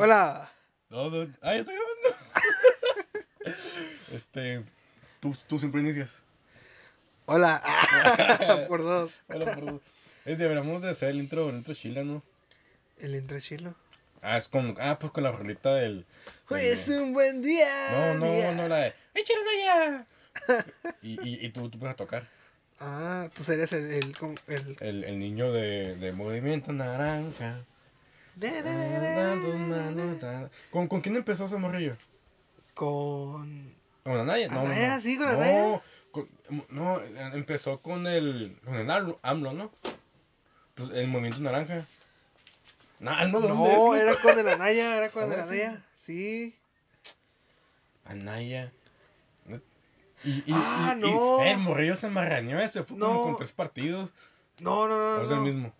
Hola. No, no. Ah, ya estoy grabando. este. Tú, tú siempre inicias. Hola. Por dos. Hola, perdón. Eh, deberíamos de hacer el intro, el intro chila, ¿no? El intro chilo. Ah, es con. Ah, pues con la rolita del. Hoy del- es un buen día. No, no, día. no, la de. ¡Échale allá! Y, y, y tú, tú a tocar. Ah, tú serías el. el, el... El, el niño de, de Movimiento Naranja. ¿Con, ¿Con quién empezó ese morrillo? Con. ¿Con Anaya? No, no, Anaya, no. sí, con no, Anaya. con- no, empezó con el, con el AMLO, ¿no? Pues el Movimiento Naranja. No, AMLO, ¿de dónde No, es? era con el Anaya, era con el sí. Anaya. Sí. Anaya. Y, y, Ah, y- y- no. eh, el morrillo se marraneó, se fue como No. con tres partidos. No, no, ¿O no. es el no. mismo?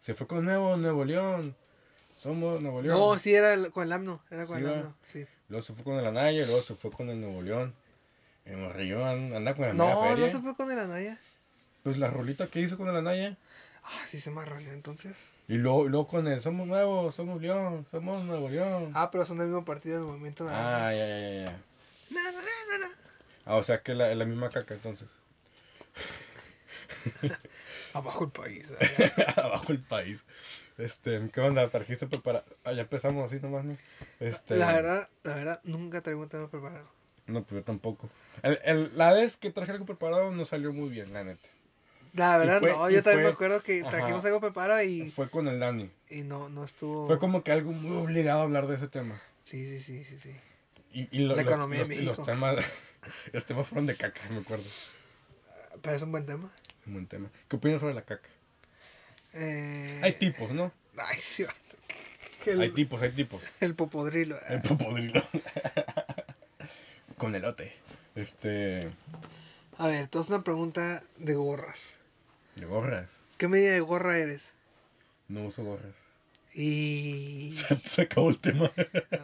Se fue con Nuevo, Nuevo León. Somos Nuevo León. No, sí, era el- con el AMNO. Era con Sí, el. AMNO. Sí. Luego se fue con el Anaya, luego se fue con el Nuevo León. El morrillo an- anda con media No, feria. no se fue con el Anaya. Pues la rolita que hizo con el Anaya. Ah, sí se marraneó entonces. Y luego, y luego con el Somos Nuevos, Somos León, Somos Nuevo León. Ah, pero son del mismo partido del movimiento naranja. Ah, ya, ya, ya, ya. No, no, no, no, no. Ah, o sea que la, la misma caca entonces. Abajo el país. ¿eh? Abajo el país. Este, ¿qué onda? ¿Trajiste preparado? Ah, ya empezamos así nomás, ¿no? Este, La verdad, la verdad, nunca traigo un tema preparado. No, pues yo tampoco. El, el- la vez que traje algo preparado no salió muy bien, la neta. La verdad, fue- no, yo también me acuerdo que ajá. trajimos algo preparado y, Fue con el Dani. y no, no estuvo. Fue como que algo muy obligado a hablar de ese tema. Sí, sí, sí, sí, sí. Y, y lo- La los- economía de los, y los temas, los temas fueron de caca, me acuerdo. Pero es un buen tema. Un buen tema. ¿Qué opinas sobre la caca? Eh... Hay tipos, ¿no? Ay, sí, el, Hay tipos, hay tipos. el popodrilo. El popodrilo. Con elote. Este. A ver, entonces una pregunta de gorras. De gorras. ¿Qué medida de gorra eres? No uso gorras. Y. Se, se acabó el tema.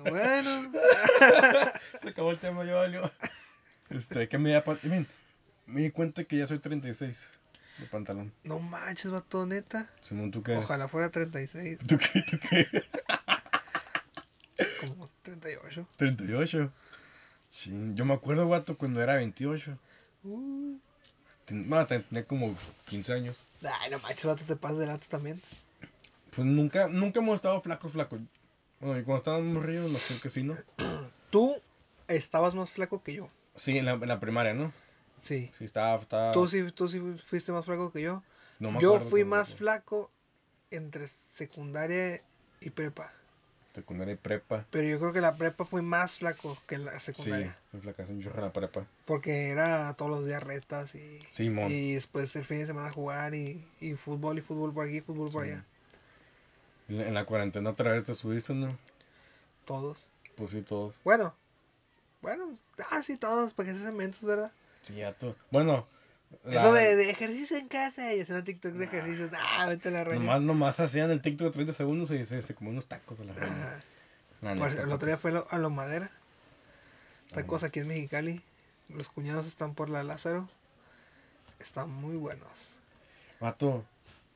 Bueno. se acabó el tema, ya valió. Este, ¿qué medida? Miren, me di cuenta que ya soy 36 de pantalón. No manches, vato, neta. Simón, ¿tú qué? Ojalá fuera 36, ¿Tú qué? ¿Tú qué? como 38. 38. Sí, yo me acuerdo, guato, cuando era 28. Uh. Bueno, ten- tenía como 15 años. Ay, no manches, vato, te pasas de lata también. Pues nunca, nunca hemos estado flacos, flacos. Bueno, y cuando estábamos morridos, no sé que sí, ¿no? Tú estabas más flaco que yo. Sí, en la, en la primaria, ¿no? Sí. Sí, estaba, estaba... Tú sí, tú sí fuiste más flaco que yo. no me Yo fui más fue. flaco entre secundaria y prepa. Secundaria y prepa. Pero yo creo que la prepa fui más flaco que la Sí, secundaria. fui flacazo un chorro en la prepa. Porque era todos los días retas y, y después el fin de semana jugar y, y fútbol y fútbol por aquí, fútbol por Sí. allá. En la, en la cuarentena otra vez te subiste, ¿no? Todos. Pues sí, todos. Bueno, bueno, ah, sí, todos, porque se hacen mentos, ¿verdad? Sí, ya tú. Bueno. Eso de, de ejercicio en casa y haciendo TikTok de ejercicios, ah, vete la reina. Nomás, nomás hacían el TikTok de 30 segundos y se, se comió unos tacos a la reina. El otro día fue a Lo Madera. Tacos aquí en Mexicali. Los cuñados están por la Lázaro. Están muy buenos. Vato,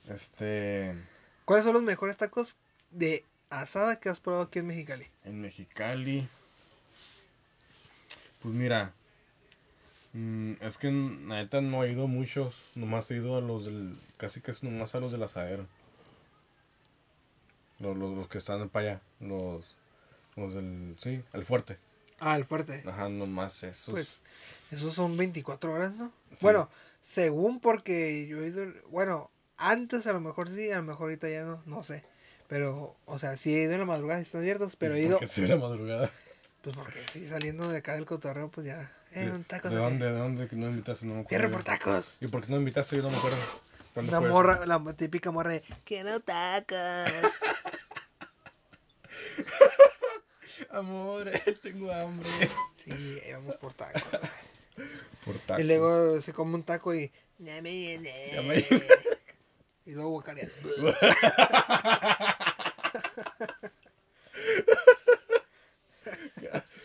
este. ¿Cuáles son los mejores tacos de asada que has probado aquí en Mexicali? En Mexicali. Pues mira. Mm, es que la neta no he ido muchos. Nomás he ido a los del. Casi que es nomás a los del asadero. Los, los, los que están para allá. Los. Los del. Sí, el fuerte. Ah, el fuerte. Ajá, nomás esos. Pues esos son 24 horas, ¿no? Bueno, según porque yo he ido, bueno, antes a lo mejor sí, a lo mejor ahorita ya no, no sé. Pero, o sea, sí he ido en la madrugada están abiertos, pero he ido, Porque se ve la madrugada. pues porque sí, saliendo de acá del cotorreo, pues ya, eh, ¿De, un taco. ¿de ¿de qué? dónde? ¿De dónde que no invitaste? No me acuerdo. Por tacos. ¿Y por qué no invitaste? Yo no me acuerdo. ¿Cuándo Una fue eso? morra, la típica morra de, quiero tacos. Amor, tengo hambre. sí, ahí vamos por tacos. Por tacos. Y luego se come un taco y, Y luego guacarea.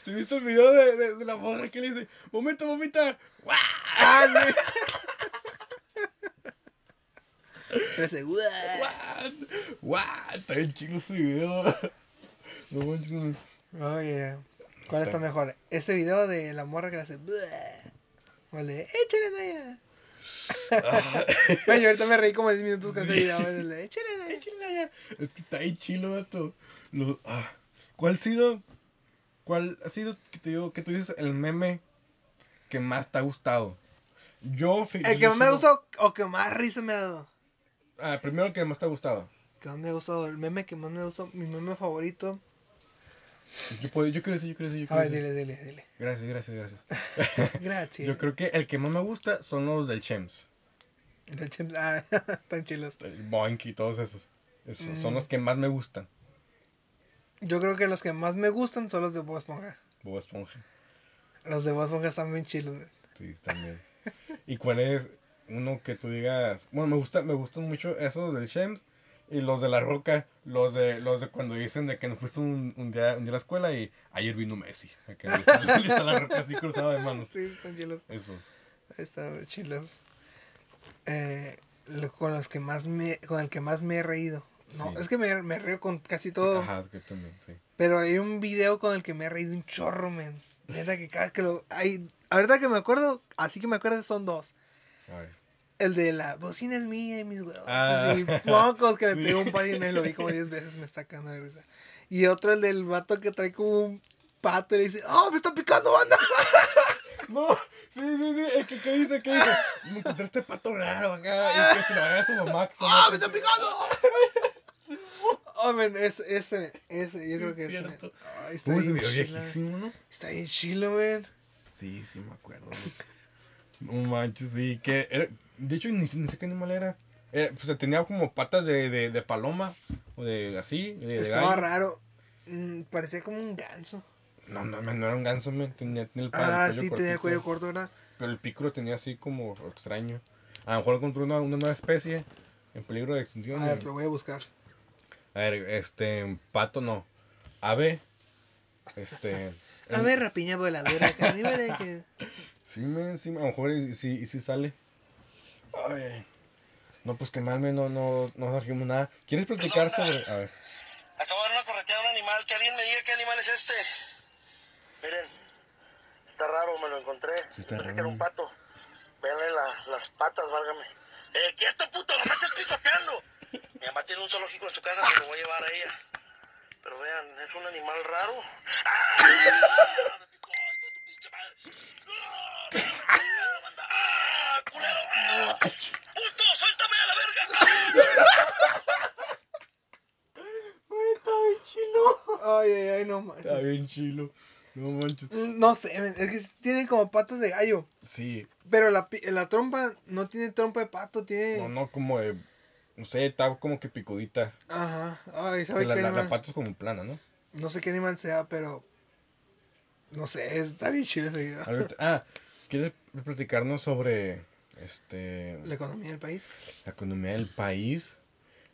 ¿Te viste el video de, de, de la morra que le dice, momento, momita. ¡Guau! Sí. Ese, "Guau". ¡What! Está bien chido ese video. No manches. Oye, ¿cuál está mejor? ¿Ese video de la morra que le hace "Buah"? ¿O el de échale Naya? Ah, Bueno, ahorita me reí como 10 minutos con ese video. De échale Naya. échale ya. Es que está ahí chilo, vato. Lo- ah, ¿Cuál ha sido? ¿Cuál ha sido que te digo que tú dices el meme que más te ha gustado? Yo. El que más me sigo- gustó o que más risa me ha dado. Ah, primero el que más te ha gustado. Que más me ha gustado, el meme que más me gustó, mi meme favorito. Yo, puedo, yo quiero decir, yo quiero decir, yo A ver, dile, dile, dile. Gracias, gracias, gracias. Gracias. Yo creo que el que más me gusta son los del Chems. El Chems- ah, están chilos. El Boink y todos esos. Esos Mm. Son los que más me gustan. Yo creo que los que más me gustan son los de Bob Esponja. Bob Esponja. Los de Bob Esponja están bien chilos. güey. Sí, también. ¿Y cuál es uno que tú digas? Bueno, me gusta, me gustan mucho esos del Shems y los de la Roca, los de, los de cuando dicen de que no fuiste un, un día, un día a la escuela y ayer vino Messi. Que está, la Roca así cruzada de manos. Sí, están chilos. Esos. Están chilos. Eh, lo- con los que más me, con el que más me he reído. No, Sí. es que me, me río con casi todo. Ajá, es que también, sí. Pero hay un video con el que me he reído un chorro, men. Neta que cada vez que lo. Hay, ahorita que me acuerdo, así que me acuerdo, son dos. A ver. El de la bocina es mía y mis huevos. Ah. Así, pocos que le Sí. pegó un par y me lo vi como 10 veces, me está cagando de risa. Y otro, el del vato que trae como un pato y le dice, ¡Oh, me está picando, banda! No, sí, sí, sí, el que, que dice, que dice, me encontré este pato raro acá, y que se lo haga a su mamá. ¡Ah, me está picando! Oh, men, ese, ese, ese, yo Sí, creo que es ese. cierto. Ay, está ¿Cómo ese bien viejísimo, no? Está bien chilo, men. Sí, sí me acuerdo. No manches, sí, que era, de hecho ni, ni sé qué animal era. Eh, pues tenía como patas de, de, de paloma, o de así, de, Estaba gallo. raro. Mm, parecía como un ganso. No, no, no era un ganso, man, tenía, tenía el, Ah, el sí, cuello tenía el cuello corto, ¿verdad? Pero el pico lo tenía así como extraño. A lo mejor encontró una, una nueva especie en peligro de extinción. A y- ver, lo voy a buscar. A ver, este, pato no. Ave. Este. A ver, rapiña voladora, veré que... Sí, men, sí, a lo mejor y, sí, y sí sale. Ay. No, pues que mal, men, no, no, no trajimos nada. ¿Quieres platicar sobre.? A ver. Acabo de dar una correteada a un animal. Que alguien me diga qué animal es este. Miren, está raro, me lo encontré. Sí está Pensé raro. que era un pato. Véanle la- las patas, válgame. ¡Eh, quieto, puto! ¡No me estés picoteando! Mi mamá tiene un zoológico en su casa, se lo voy a llevar a ella. Pero vean, es un animal raro. ¡Puto, suéltame a la verga! Ay, ay, ay, no Está manches. bien chilo. No manches. No sé, es que tiene como patas de gallo. Sí. Pero la, pi- la trompa no tiene trompa de pato, tiene... No, no, como de. No sé, está como que picudita. Ajá. Ay, Que ¿sabe la, qué la, la pata es como plana, ¿no? No sé qué animal sea, pero... No sé, está bien chido ese video. Ahorita- ah, ¿quieres platicarnos sobre. Este. La economía del país. La economía del país.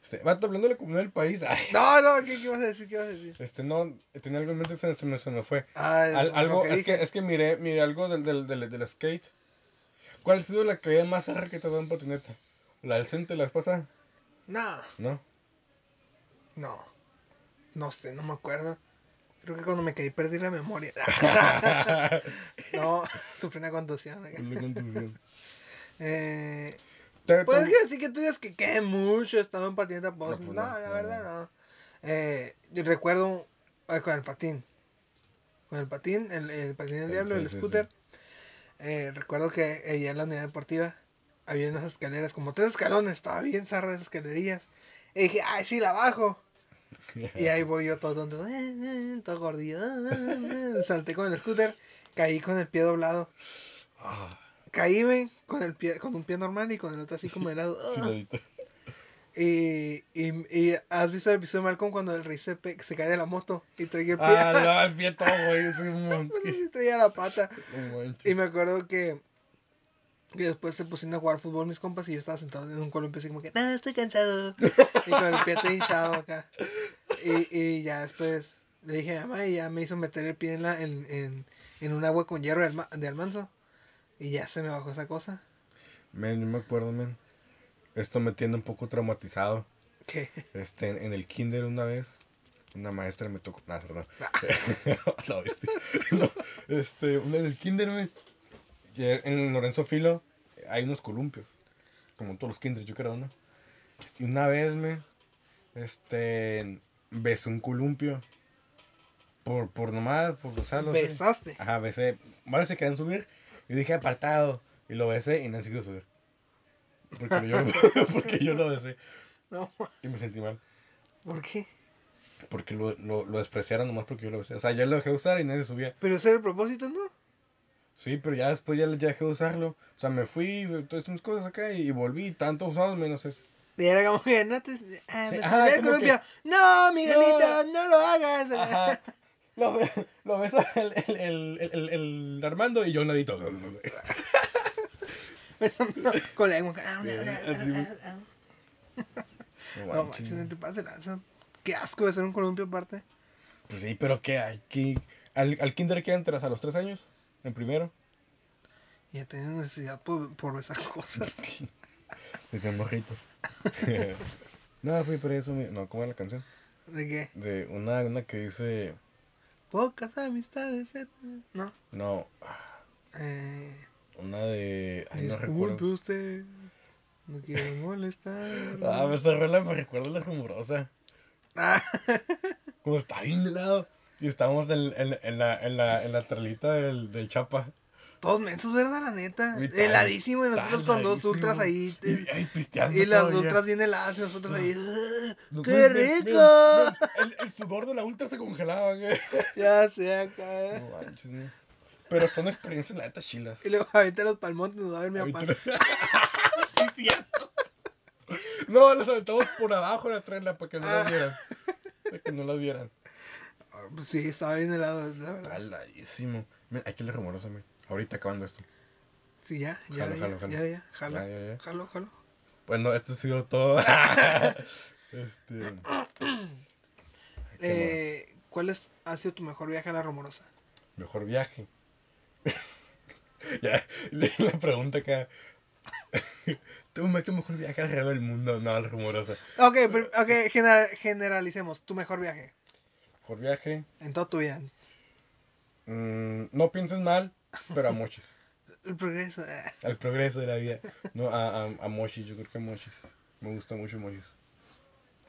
Este, vato, hablando de la economía del país. Ay, No, no, ¿qué, qué ibas a decir? ¿Qué ibas a decir? este, no, tenía algo en mente, se, se me, se me fue. Ah, Al- algo, que es, que, es que miré, miré algo del, del, del, del skate. ¿Cuál ha sido la caída más arra que te ha dado en patineta? ¿La del centro la vez pasada? No, ¿No? no. No sé, no me acuerdo. Creo que cuando me caí perdí la memoria. no, sufrí una contusión. Eh, pues que sí que tú digas que qué mucho estaba en patineta, No, no, pues no, la verdad no. Eh, yo recuerdo eh, con el patín. Con el patín, el, el patín del Sí, diablo, sí, el sí, scooter. Eh, recuerdo que allá en la unidad deportiva había unas escaleras, como tres escalones, estaba bien zarra esas escalerillas. Y dije, ay, sí, la bajo. Y ahí voy yo todo tonto, todo gordillo. Salté con el scooter, caí con el pie doblado. Caí, güey, con el pie, con un pie normal y con el otro así como de lado. Y, y, y has visto el episodio de Malcolm cuando el rey se, pe- se cae de la moto y traía el pie. Ah, no, el pie todo, güey. Es un Pues monkey. traía la pata. No. Y me acuerdo que, que después se pusieron a jugar fútbol mis compas y yo estaba sentado en un columpio así como que, nada, estoy cansado. Y con el pie todo hinchado acá. Y, y ya después le dije a mi mamá y ya me hizo meter el pie en, la, en, en, en un agua con hierro de, alma- de almanzo. Y ya se me bajó esa cosa. Men, no me acuerdo, men. Esto me tiene un poco traumatizado. ¿Qué? Este, en, en el kinder una vez, una maestra me tocó. Nah, no, viste. No, este, una en el kinder, me. En Lorenzo Filo hay unos columpios. Como todos los kinders, yo creo, ¿no? Este, una vez, me. Este. Besé un columpio. Por, por nomás, por usarlo. Besaste. Ajá, besé. Varios se querían subir. Y dije apartado. Y lo besé y no siguió subir. Porque yo, porque yo lo besé. No, Y me sentí mal. ¿por qué? Porque lo, lo, lo despreciaron nomás porque yo lo besé. O sea, ya lo dejé de usar y nadie subía. Pero ese era el propósito, ¿no? Sí, pero ya después ya, ya dejé de usarlo. O sea, me fui, todas esas cosas acá y, volví. Tanto usado menos eso. Y era como que no te. Ah, Sí, me ajá, como columpio. No, Miguelito, no. lo hagas. Ajá. Lo, lo besó el, el, el, el, Armando y yo con lengua. Ah, ah, ah, así, ah, ah. No No manches. no te pases lanza. Qué asco de ser un columpio aparte. Pues sí, pero ¿qué hay? ¿Qué? ¿Al, al kinder que entras a los tres años? ¿En primero? Ya tenías necesidad por, por esas cosas. Desde morrito. no, fui por eso. mi- No, ¿cómo era la canción? ¿De qué? De una, una que dice. Pocas amistades. etcétera. No. No, Eh, una de. Ay, no recuerdo. usted. No quiero molestar. Ah, me rola me recuerdo la rumorosa. Ah, Como está bien helado. Y estábamos en, en, en la, en, la, en la tralita del, del Chapa. todos mensos, ¿verdad? La neta. Tan- Heladísimo. Y nosotros con dos ultras ahí. Y, ay, pisteando. Y las todavía. ultras bien heladas y nosotros ahí. "Ah, No, ¡Qué rico! El, el sudor de la ultra se congelaba, güey. Ya sé acá. No manches, güey. Pero son experiencias, la neta, chilas. Y luego ahorita los palmontes nos va a ver mi papá. Sí, cierto. No, las aventamos por abajo de la trela para que no Ah. las vieran. Para que no las vieran. Pues sí, estaba bien helado, la verdad. Taladísimo. Mira, hay que le rumorosa. Ahorita acabando esto. Sí, ya, ya, Jalo, ya, jalo, jalo. ya, ya, jalo, Ya, ya, ya. jalo, jalo. Bueno, esto ha sido todo. este. ¿qué Eh, ¿Cuál es, ha sido tu mejor viaje a la Romorosa? más? Mejor viaje. ya, la pregunta acá. ¿Tu, me- tu mejor viaje alrededor del mundo? No, la rumorosa. Ok, pero- ok, general- generalicemos. Tu mejor viaje Mejor viaje. en toda tu vida. mm, no pienses mal, pero a mochis. El progreso. eh. Al progreso de la vida. No, a, a, a mochis, yo creo que a mochis. Me gusta mucho mochis.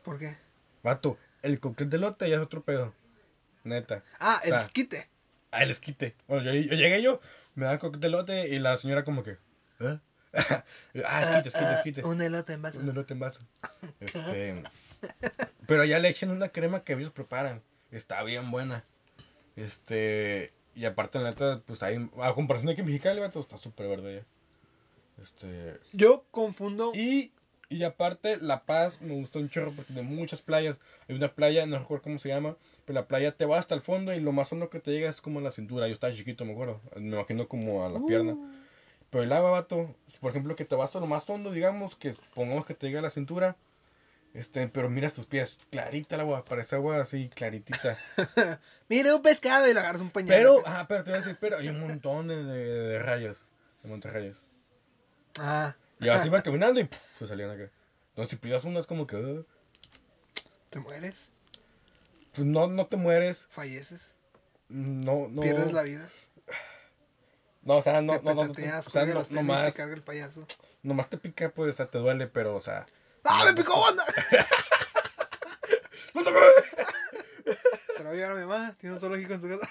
¿Por qué? Vato, el coquete de lote ya es otro pedo. Neta. Ah, el Ah. esquite. Ah, el esquite. Bueno, yo, yo llegué yo, me dan coquete de lote y la señora como que. ¿eh? ah, esquite, esquite, Ah, esquite. ah, un elote en vaso. Un elote en vaso. Este. Pero ya le echan una crema que ellos preparan. Está bien buena. Este. Y aparte, la neta, pues ahí, a comparación de que en Mexicali, vato, está súper verde ya. Este. Yo confundo. Y, y aparte, La Paz me gustó un chorro porque tiene muchas playas. Hay una playa, no recuerdo cómo se llama, pero la playa te va hasta el fondo y lo más hondo que te llega es como a la cintura. Yo estaba chiquito, me acuerdo. Me imagino como a la pierna. Uh, Pero el agua, vato, por ejemplo, que te vas a lo más hondo, digamos, que pongamos que te llega a la cintura. Este, pero miras tus pies, clarita el agua, parece agua así, claritita. Mira un pescado y le agarras un pañal. Pero, ah, pero te voy a decir, pero hay un montón de, de, de rayas, de montarrayas. Ah, Y así iba caminando y ¡puf! se salían acá. Entonces, si pillas una, es como que, uh, te mueres, pues no, no te mueres, falleces, no, no. pierdes la vida. No, o sea, no, te no, no, no, o sea, no, tenis, nomás, te carga el payaso. nomás te pica, pues, o sea, te duele, pero, o sea. ¡Ah, me picó banda! ¡No te Se lo va a mi mamá, tiene un zoológico en su casa.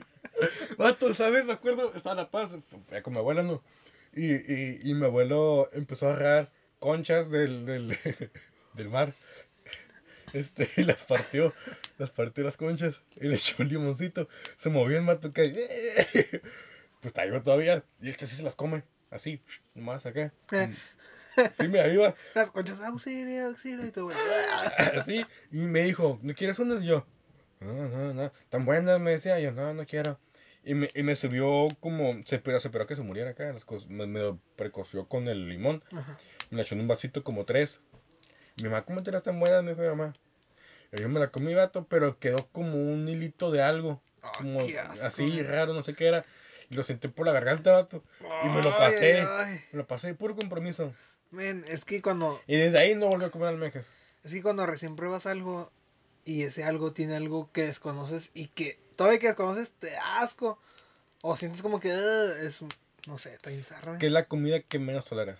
Vato, ¿sabes? Me acuerdo, estaba en La Paz, fue con mi abuela, ¿no? Y, y, y mi abuelo empezó a agarrar conchas del, del, del mar. Este, y las partió, las partió las conchas y le echó un limoncito. Se movió el mato que pues está vivo todavía. Y este sí se las come, así, nomás acá. Sí, me iba, Las conchas, auxilio, auxilio, y todo. así. Y me dijo, ¿no quieres unas? Y yo, no, no, no, tan buenas, me decía. yo, no, no quiero. Y me, y me subió como, se esperó, se esperó que se muriera acá. Las cosas, me, me precoció con el limón. Ajá. Me la echó en un vasito como tres. Mi mamá, ¿cómo te las tan buenas? Me dijo mi mamá. Yo me la comí, vato, pero quedó como un hilito de algo. Ah, como asco, así raro, no sé qué era. Y lo senté por la garganta, vato. Y me lo pasé. ay, ay. Me lo pasé de puro compromiso. Men, es que cuando, Y desde ahí no volví a comer almejas. es que cuando recién pruebas algo y ese algo tiene algo que desconoces y que todavía que desconoces te da asco o sientes como que es un- no sé, está bizarro. ¿Qué es la comida que menos toleras?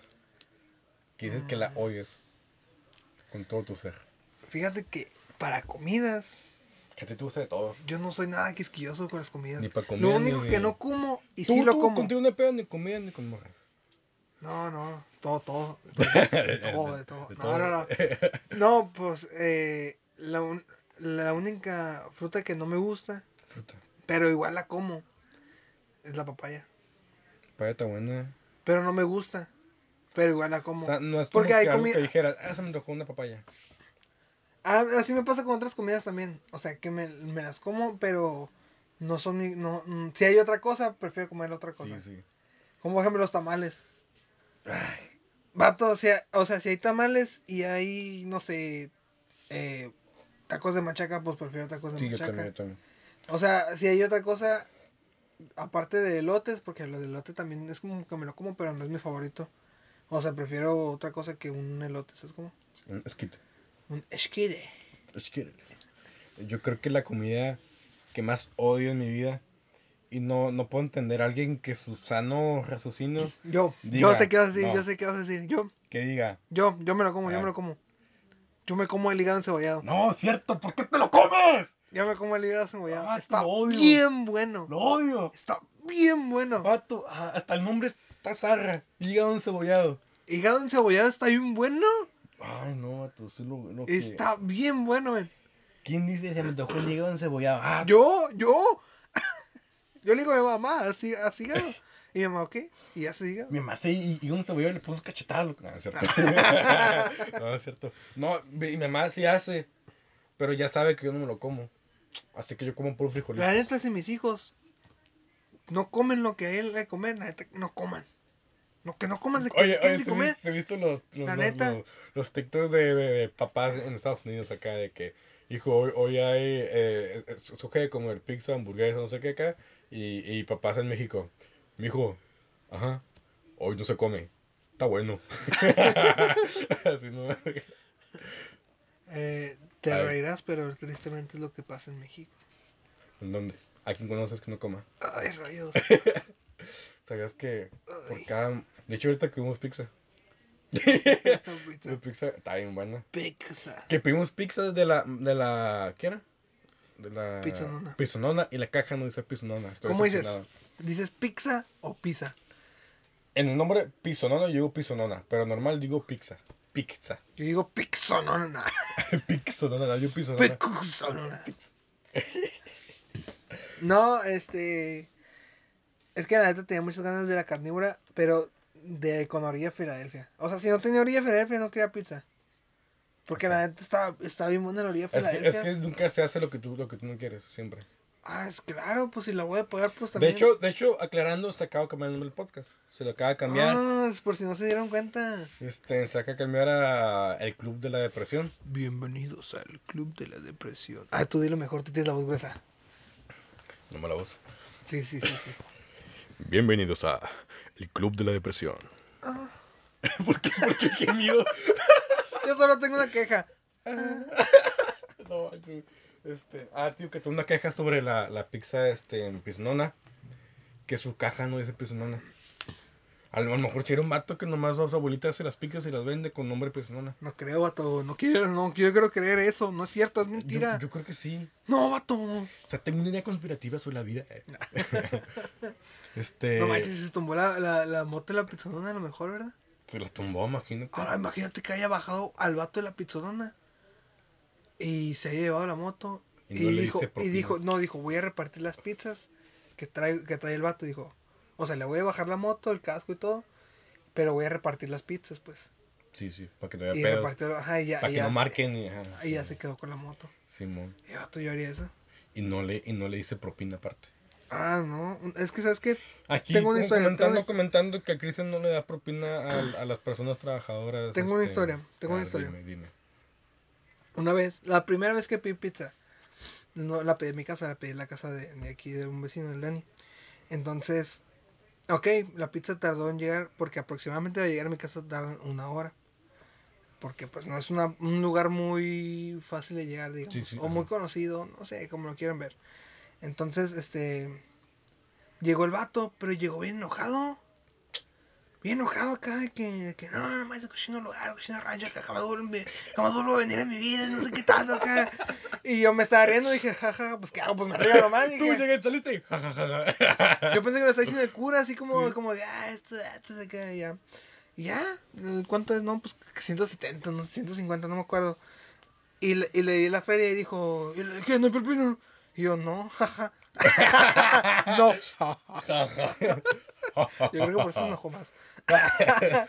Que dices que la Mm. odias. Con todo tu ser. Fíjate que para comidas Que te gusta de todo. yo no soy nada quisquilloso con las comidas. Ni para comer. Lo único ni que no como y Tú, sí lo tú, como. Contigo no pedo ni comida ni con morras. No, no, todo, todo. De todo, de todo. No, no, no. No, pues eh, la, un- la única fruta que no me gusta, Fruta. pero igual la como, es la papaya. Papaya está buena. Pero no me gusta, pero igual la como. O sea, no es Porque hay que algo comida- que dijeras, ah, se me antojó una papaya. Ah, así me pasa con otras comidas también. O sea, que me, me las como, pero no son mi... No, mm, si hay otra cosa, prefiero comer otra cosa. Sí, sí. Como por ejemplo los tamales. Ay, Vato, o sea, o sea, si hay tamales y hay, no sé, eh, tacos de machaca, pues prefiero tacos de sí, yo machaca. también, yo también. O sea, si hay otra cosa, aparte de elotes, porque lo del elote también es como que me lo como, pero no es mi favorito. O sea, prefiero otra cosa que un elote, ¿sabes cómo? Un esquite. Un esquire. Esquite. Yo creo que la comida que más odio en mi vida y no, no puedo entender a alguien que su sano raciocinio Yo, Diga, yo sé qué vas a decir, no. yo sé qué vas a decir. Yo, que diga, yo, yo me lo como, yo Ah. me lo como. Yo me como el hígado encebollado. no, cierto, ¿por qué te lo comes? Yo me como el hígado encebollado. Ah, Está odio. bien bueno. Lo odio. Está bien bueno. Vato, ah, hasta el nombre está zarra. Hígado encebollado. Hígado encebollado está bien bueno. Ay, no, vato, sí lo, lo que... Está bien bueno, men. ¿Quién dice se me antojó el hígado encebollado? Ah, Yo, yo. Yo le digo a mi mamá, así, así hígado. Y mi mamá, ¿ok? Y ya se hígado. Mi mamá sí, y, y un cebollado le pone cachetadas. No, no es cierto. no, es cierto. No, mi mi mamá sí hace, pero ya sabe que yo no me lo como. Así que yo como puro frijolito. La neta, si mis hijos no comen lo que a él le comer, la neta, no coman. Lo que no coman se Oye, oye, ¿se, comer. se visto los, los, La los, neta. los, los TikToks de, de- de papás en Estados Unidos acá de que, hijo, hoy, hoy hay, eh, suge como el pizza, hamburguesa, no sé qué acá, y, y papás en México, mi hijo, ajá, hoy no se come, está bueno. Así no. Eh, te Ay. reirás, pero tristemente es lo que pasa en México. ¿En dónde? ¿A quién conoces que no coma? Ay, rayos. ¿Sabías que por cada... De hecho, ahorita comimos pizza. Pizza. La pizza está bien buena. Pizza. Que pedimos pizza de la... De la ¿Qué era? De la... Pizzonona. Pizzonona y la caja no dice pizzonona. Estoy ¿Cómo dices? ¿Dices pizza o pizza? En el nombre pizzonona yo digo pizzonona, pero normal digo pizza. Pizza. Yo digo pizzonona. Pizzonona, yo pizzonona. Pizzonona. No, este. Es que la neta tenía muchas ganas de la carnívora, pero de con orilla Filadelfia. O sea, si no tenía orilla Filadelfia, no quería pizza. Porque la neta está, está bien buena la orilla Es que, Filadelfia. es que nunca se hace lo que tú, lo que tú no quieres, siempre. Ah, es claro, pues si la voy a pagar, pues De también. hecho, de hecho, aclarando, se acaba de cambiar el nombre del podcast. Se lo acaba de cambiar. Ah, es por si no se dieron cuenta. Este, se acaba de cambiar a El Club de la Depresión. Bienvenidos al Club de la Depresión. Ah, tú dilo mejor, tú tienes la voz gruesa. No me la voz. Sí, sí, sí, sí. Bienvenidos a El Club de la Depresión. Ah, ¿Por qué? ¿Por qué gemido? yo solo tengo una queja. no, yo- este, ah, tío, que tengo una queja sobre la, la pizza este, en Piznona. Que su caja no dice Piznona. A lo mejor si era un vato que nomás a su abuelita hace las pizzas y las vende con nombre Piznona. No creo, vato. No quiero, no yo quiero creer eso. No es cierto, es mentira. Yo, yo creo que sí. No, vato. O sea, tengo una idea conspirativa sobre la vida. este. No manches, se tumbó la, la, la moto de la pizzonona a lo mejor, ¿verdad? Se la tumbó, imagínate. Ahora imagínate que haya bajado al vato de la pizzonona y se haya llevado la moto Y y, le dijo, y dijo, no, dijo, voy a repartir las pizzas que trae, que trae el vato, dijo. O sea, le voy a bajar la moto, el casco y todo, pero voy a repartir las pizzas, pues. Sí, sí, para que no haya Y pedos. ajá, y ya, Para y que ya, no marquen. Y, ajá, y ya sí, se quedó con la moto. Simón. Y el vato yo haría eso. Y no le, y no le dice propina aparte. Ah, no, es que sabes que Aquí Tengo una historia, comentando, tengo una- comentando que a Cristian no le da propina a, a las personas trabajadoras. Tengo una este, historia, tengo una ah, historia. Dime, dime. una vez, la primera vez que pedí pizza, No la pedí en mi casa, la pedí en la casa de, de aquí de un vecino, del Dani. Entonces, ok, la pizza tardó en llegar porque aproximadamente a llegar a mi casa tardan una hora. Porque pues no es una- un lugar muy fácil de llegar, digamos. Sí, sí, o muy conocido, no sé, como lo quieran ver. Entonces, este... Llegó el vato, pero llegó bien enojado. Bien enojado acá de que, de que no, no manches, cochino lugar, cochino rancho, que jamás vuelvo, jamás vuelvo a venir a mi vida, no sé qué tanto acá. Y yo me estaba riendo, dije, jaja, pues qué hago, pues me río nomás. Tú Dije, llegaste, saliste y ja, ja, ja, ja. yo pensé que lo estaba diciendo el cura, así como, Sí. como de, ah, esto, esto, de acá, y ya. Y ya, ¿cuánto es? No, pues 170, no, 150, no me acuerdo. Y le, y le di la feria y dijo, ¿y le- ¿qué? ¿No hay propina? Y yo, no, jaja. Ja, ja. Yo creo que por eso se enojó más.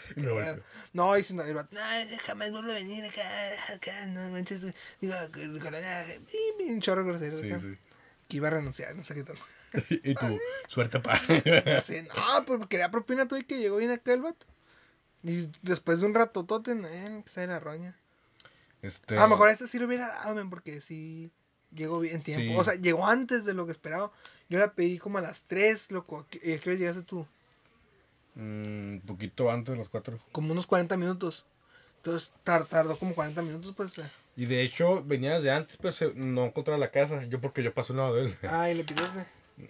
No, y si no, el vato, no, jamás vuelvo a venir acá, acá, no manches, digo, con la y un chorro grosero, Sí, acá, sí. que iba a renunciar, no sé qué tal. Y tú, suerte, pa. Sí, no, pero quería propina todo y que llegó bien acá el vato. Y después de un rato, tote, eh, que se la roña. Este, A lo mejor a este sí lo hubiera dado, men, porque sí llegó bien en tiempo. Sí. O sea, llegó antes de lo que esperaba. Yo la pedí como a las 3, loco. ¿Y a qué hora llegaste tú? mm, Un poquito antes de las 4. Como unos 40 minutos. Entonces tar- tardó como 40 minutos, pues. eh. Y de hecho, venía desde antes, pero se- no encontraba la casa. Yo porque yo pasé un lado de él. Ah, y le pidiste.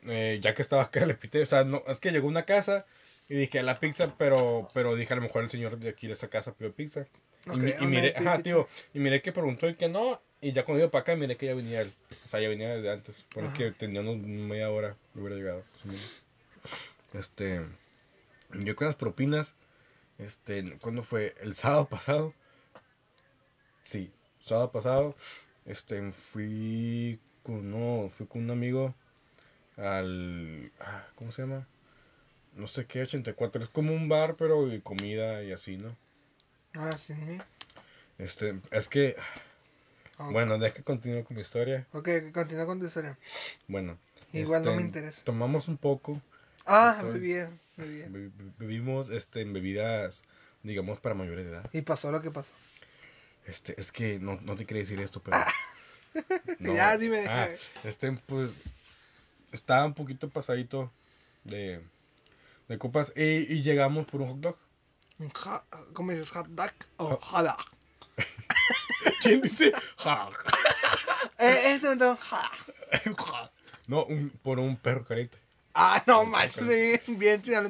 Eh, ya que estaba acá, le pité. O sea, no, es que llegó una casa y dije la pizza, pero, pero dije a lo mejor el señor de aquí de esa casa pidió pizza. No y, creo, y miré, ajá, pizza. tío, y miré que preguntó y que no. Y ya cuando iba para acá, miré que ya venía él. O sea, ya venía desde antes. Ajá. que tenía unos media hora, le hubiera llegado. Este, yo con las propinas, este, ¿cuándo fue? El sábado pasado. Sí, sábado pasado, este, fui con, no, fui con un amigo al, ah, ¿cómo se llama? No sé qué, 84, es como un bar, pero de comida y así, ¿no? Ah, sí. Este, es que, Ok. bueno, deja que continúe con mi historia. Ok, continúa con tu historia. Bueno. Igual no este, me interesa. Tomamos un poco, Ah, muy bien, muy bien. be- be- bebimos, este, en bebidas, digamos, para mayores de edad. Y pasó lo que pasó. Este, es que no, no te quería decir esto, pero... no, Ya, dime. ah, este, pues, estaba un poquito pasadito de, de copas y, y llegamos por un hot dog. ¿Cómo dices? ¿Hot dog? O hot dog. ¿Quién dice? Ja, Eh, ese momento, ja. ja. no, un- por un perro caliente. Ah, no manches, bien, sí. Ah,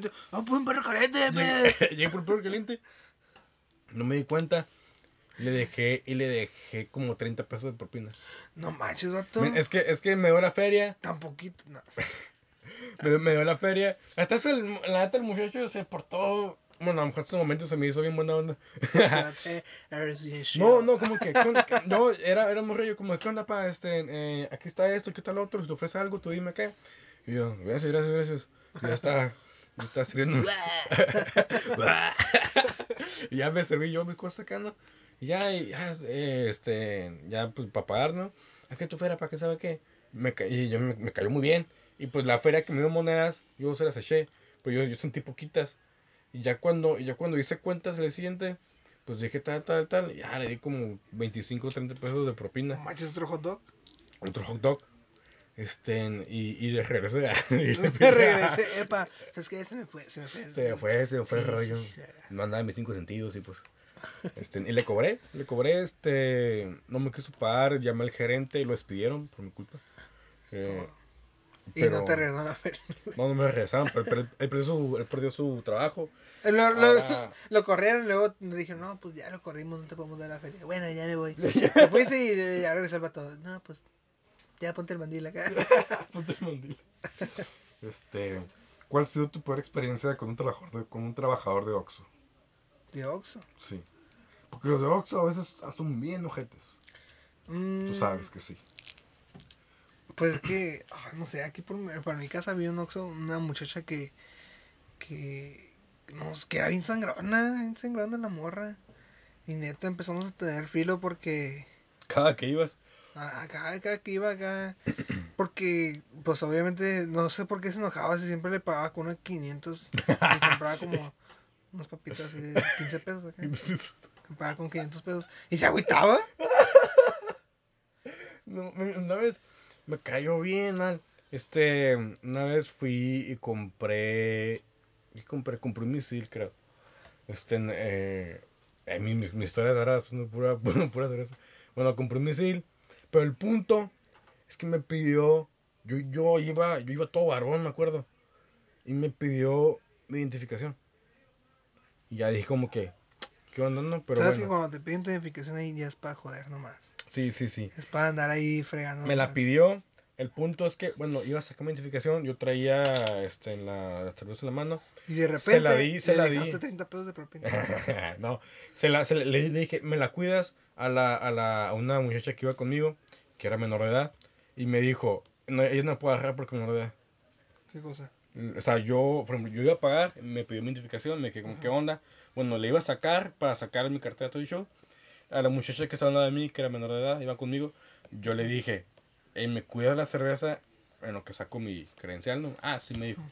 pues un perro caliente, pues. Llegué, llegué por el perro caliente. No me di cuenta. Le dejé y le dejé como 30 pesos de propina. No manches, vato. Men, Es que, es que me dio la feria. Tan poquito. No. Me, me dio la feria. Hasta eso, el, la neta, el muchacho se portó. Bueno, a lo mejor en ese momento se me hizo bien buena onda. No, no, como que, ¿qué onda? ¿Qué- no, era, era un rollo como, ¿qué onda, pa? Este, eh, aquí está esto, ¿qué tal otro? Si te ofrece algo, tú dime qué. Y yo, gracias, gracias, gracias. Y ya está, ya está sirviendo. y ya me serví yo mis cosas acá, ¿no? Y ya, y ya, este, ya, pues, para pagar, ¿no? Que tu feria, ¿para qué sabe qué? Me, y yo me, me cayó muy bien. Y pues la feria que me dio monedas, yo se las eché. Pues yo, yo sentí poquitas. Y ya cuando, y ya cuando hice cuentas el siguiente, pues dije tal, tal, tal. Y ya le di como 25 o 30 pesos de propina. manches, otro hot dog. Otro hot dog. Este, y, y de regresé. Me regresé, epa. Es que se me fue, se me fue. Se me fue, se me fue el Sí, rollo. sí, sí. No andaba en mis cinco sentidos y pues. Este, y le cobré, le cobré, este, no me quiso pagar, llamé al gerente y lo despidieron por mi culpa. Eh, Y no te feria. No, no me regresaron, pero, pero él, perdió su, él perdió su trabajo. Lo, lo, Ahora- lo corrieron, luego me dijeron, no, pues ya lo corrimos, no te podemos dar la feria. Bueno, ya me voy. Te fuiste y eh, ya regresó el vato. No, pues ya ponte el mandil acá. Ponte el mandil. Este, ¿cuál ha sido tu peor experiencia con un trabajador de, con un trabajador de Oxxo? De Oxxo. Sí. Porque los de Oxxo a veces son bien ojetes. Tú Mm, sabes que sí. Pues es que, ah, no sé, aquí por, mi- por mi casa había un Oxxo, una muchacha que, que, no, sé, que era bien sangrona, bien sangrona la morra. Y neta empezamos a tener filo porque Cada que ibas. acá, acá, que iba acá, porque, pues obviamente, no sé por qué se enojaba si siempre le pagaba con unos 500 y compraba como unas papitas de 15 pesos acá. Compraba con 500 pesos y se agüitaba. No, una vez, me cayó bien mal. Este, una vez fui y compré, y compré, compré un misil, creo. Este, eh, eh, mi, mi, mi historia de ahora es una pura, pura, pura. Bueno, compré un misil, pero el punto es que me pidió, yo, yo iba, yo iba todo barbón, me acuerdo, y me pidió mi identificación. Y ya dije como que, ¿qué onda? No, pero Sabes que bueno. cuando te piden tu identificación ahí ya es para joder nomás. Sí, sí, sí. Es para andar ahí fregando. Me la pidió. El punto es que, bueno, iba a sacar mi identificación. Yo traía este, en la, cerveza en la mano. Y de repente Se la di, se le la di. dejaste 30 pesos de propina. no, se la, se le, le dije, me la cuidas a, la, a, la, a una muchacha que iba conmigo, que era menor de edad. Y me dijo, no, ella no puede agarrar porque es menor de edad. ¿Qué cosa? O sea, yo, por ejemplo, yo iba a pagar, me pidió mi identificación, me como, ¿qué onda? Bueno, le iba a sacar para sacar mi cartera todo el show. A la muchacha que estaba de mí, que era menor de edad, iba conmigo, yo le dije, "Ey, ¿me cuidas la cerveza en lo que saco mi credencial? ¿no? Ah, sí, me dijo.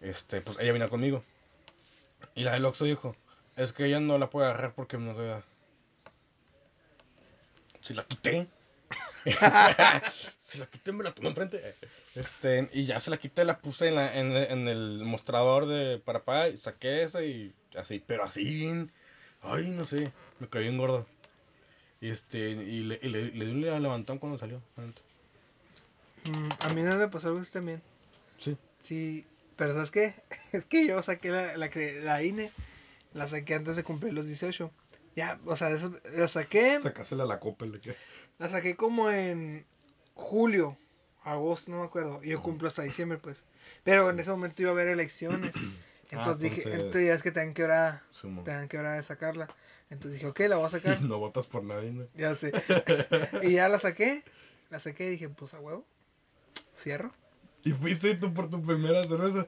Este, pues ella vino conmigo. Y la del Oxxo dijo, es que ella no la puede agarrar porque menor de edad. Si la quité. se la quité, me la tomé enfrente. Este, y ya se la quité, la puse en, la, en, en el mostrador de para y saqué esa y así, pero así bien. Ay, no sé, me caí en gordo. Y este, y le, y le, le di un levantón cuando salió. Mm, a mí no me pasó algo así también. Sí. Sí, pero ¿sabes qué? Es que yo saqué la, la, cre- la INE, la saqué antes de cumplir los 18. Ya, o sea, eso- la saqué, Sacásela a la copa. le que- la saqué como en julio, agosto, no me acuerdo. Y yo cumplo hasta diciembre, pues. Pero en ese momento iba a haber elecciones. Entonces dije, entonces- entonces ya es que te dan que hora, Sumo. te dan que hora de sacarla. Entonces dije, ok, la voy a sacar. No votas por nadie, ¿no? Ya sé. y ya la saqué, la saqué y dije, pues a huevo, cierro. Y fuiste tú por tu primera cerveza.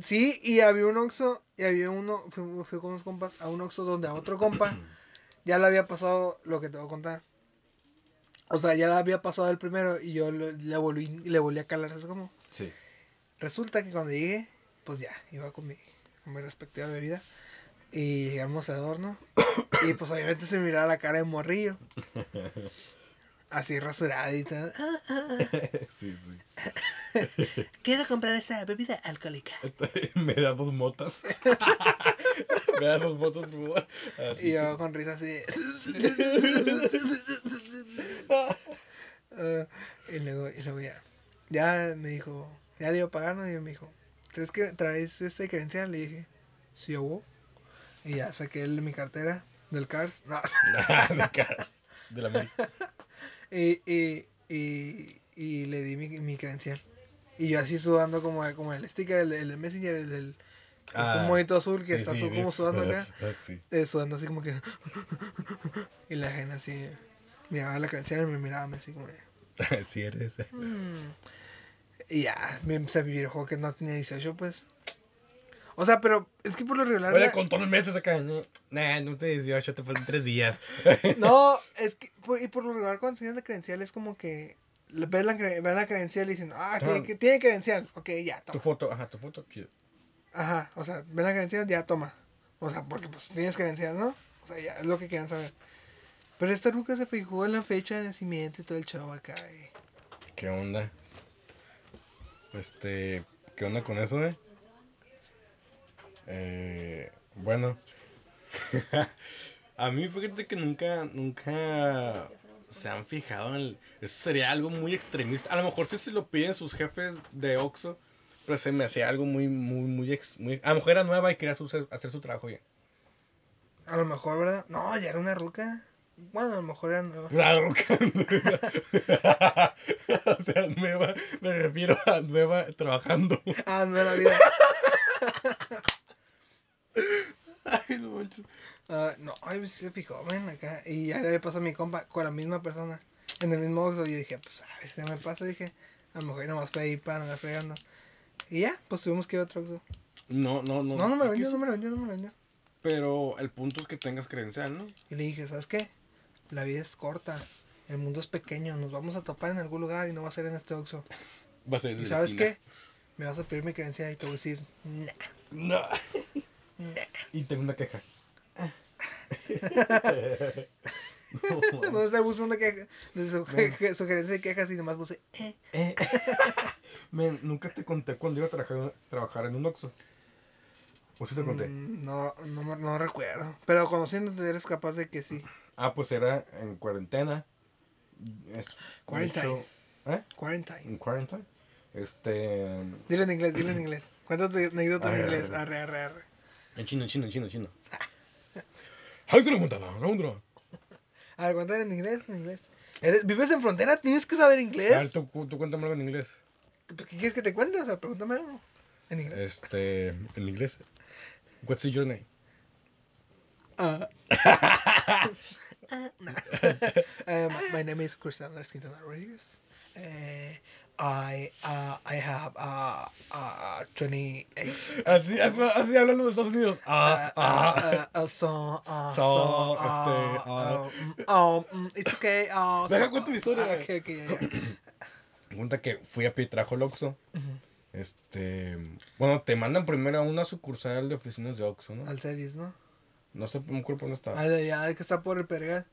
Sí, y había un Oxxo, y había uno, fui, fui con unos compas a un Oxxo donde a otro compa ya le había pasado lo que te voy a contar. O sea, ya le había pasado el primero y yo le, volví, le volví a calar, ¿sabes cómo? Sí. Resulta que cuando llegué, pues ya, iba con mi, con mi respectiva bebida. Y llegamos al adorno. Y pues obviamente se miraba la cara de morrillo. Así rasurada y todo. "Ah, ah, ah, sí, sí. Quiero comprar esa bebida alcohólica. Me da dos motas. Me da dos motas, por favor. Y yo con risa así. Ah, y luego, y luego ya. Ya me dijo, ya le iba a pagar, ¿no? Y me dijo, ¿traes, que, ¿traes este credencial? Le dije, sí, hubo. Y ya saqué el- mi cartera del Cars. No. de caras. De la y, y, y, y le di mi, mi credencial. Y yo así sudando como, como el sticker, el, el Messenger, el, el, Ah, un monito azul que Sí, está sí, como sudando acá. Sí. eh, sudando así como que. y la gente así. Miraba la credencial y me miraba así como. de, Sí eres. "Mm". Y ya, me empecé a vivir el juego que no tenía 18, pues. O sea, pero es que por lo regular. Oye, la- con todos los meses acá. ¿no? Nah, no te 18, te faltan tres días. No, es que. por- y por lo regular, cuando enseñan la credencial, es como que. Ven la, ven la credencial y dicen, ah, tiene, Ah. que- tiene credencial. Ok, ya, Tu toma. foto, ajá, tu foto, chido. Ajá, o sea, ven la credencial, ya, toma. O sea, porque pues tienes credencial, ¿no? O sea, ya es lo que quieran saber. Pero esta ruca se fijó en la fecha de nacimiento y todo el show acá. y- ¿Qué onda? Este, ¿qué onda con eso, eh? Eh, bueno. A mí fíjate que nunca, nunca se han fijado en el... Eso sería algo muy extremista. A lo mejor sí se lo piden sus jefes de Oxxo, pero se me hacía algo muy, muy, muy, ex- muy... A lo mejor era nueva y quería hacer su trabajo ya. A lo mejor, ¿verdad? No, ya era una ruca. Bueno, a lo mejor era nueva. Claro O sea, nueva, me refiero a nueva trabajando. Ah, no era vida. Ay, no manches. Ah, no, ay, pues, se fijó, ven acá. Y ya le pasó a mi compa con la misma persona. En el mismo Oxxo. Y yo dije, pues a ver si me pasa. Dije, a lo mejor nomás fue ahí para andar fregando. Y ya, pues tuvimos que ir a otro Oxxo. No, no, no. No, no me lo vendió, no me lo vendió, no me lo vendió. Pero el punto es que tengas credencial, ¿no? Y le dije, ¿sabes qué? La vida es corta. El mundo es pequeño. Nos vamos a topar en algún lugar y no va a ser en este Oxxo. Va a ser en ¿Y sabes esquina. qué? Me vas a pedir mi credencial y te voy a decir, nah, No. nah. Y tengo una queja. ¿Dónde está el buzón de, queja, de su- Men. sugerencia de quejas y nomás puse, eh. Eh, Men, nunca te conté cuando iba a trabajar, trabajar en un Oxxo. ¿O sí te conté? Mm, No, no, me- no recuerdo. Pero conociéndote eres capaz de que sí. Ah, pues era en cuarentena. Quarantine. ¿Eh? Quarantine. En quarantine. Este. Dilo en inglés, dilo en inglés. Cuéntate anécdota en inglés. arre. Arre, arre. En chino, en chino, en chino, en chino. ¡Ay, te lo contaba! ¡No, no! A ver, cuéntale en inglés, en inglés. Eres, ¿Vives en frontera? ¿Tienes que saber inglés? A ver, tú, tú cuéntame algo en inglés. Pues, ¿Qué quieres que te cuente? O sea, pregúntame algo. En inglés. Este. En inglés. What's your name? Nah. um, my name is Cristiano Quintana Rodriguez. Uh, I uh, I have uh, uh, 28. Así, así, hablan los Estados Unidos. Ah, Uh, ah. uh, uh, so, uh, So, so, este, uh, ah. uh, mm, oh, mm, it's okay. Uh, Deja so, cuento mi historia. ah, okay, okay, yeah, yeah. Cuenta que fui a Pietrajo el Oxxo. Ujú. Este. Bueno, te mandan primero a una sucursal de oficinas de Oxxo, ¿no? Al Cedis, ¿no? No sé, no me acuerdo por dónde estaba. Ah, de allá, de que está por el Pergal.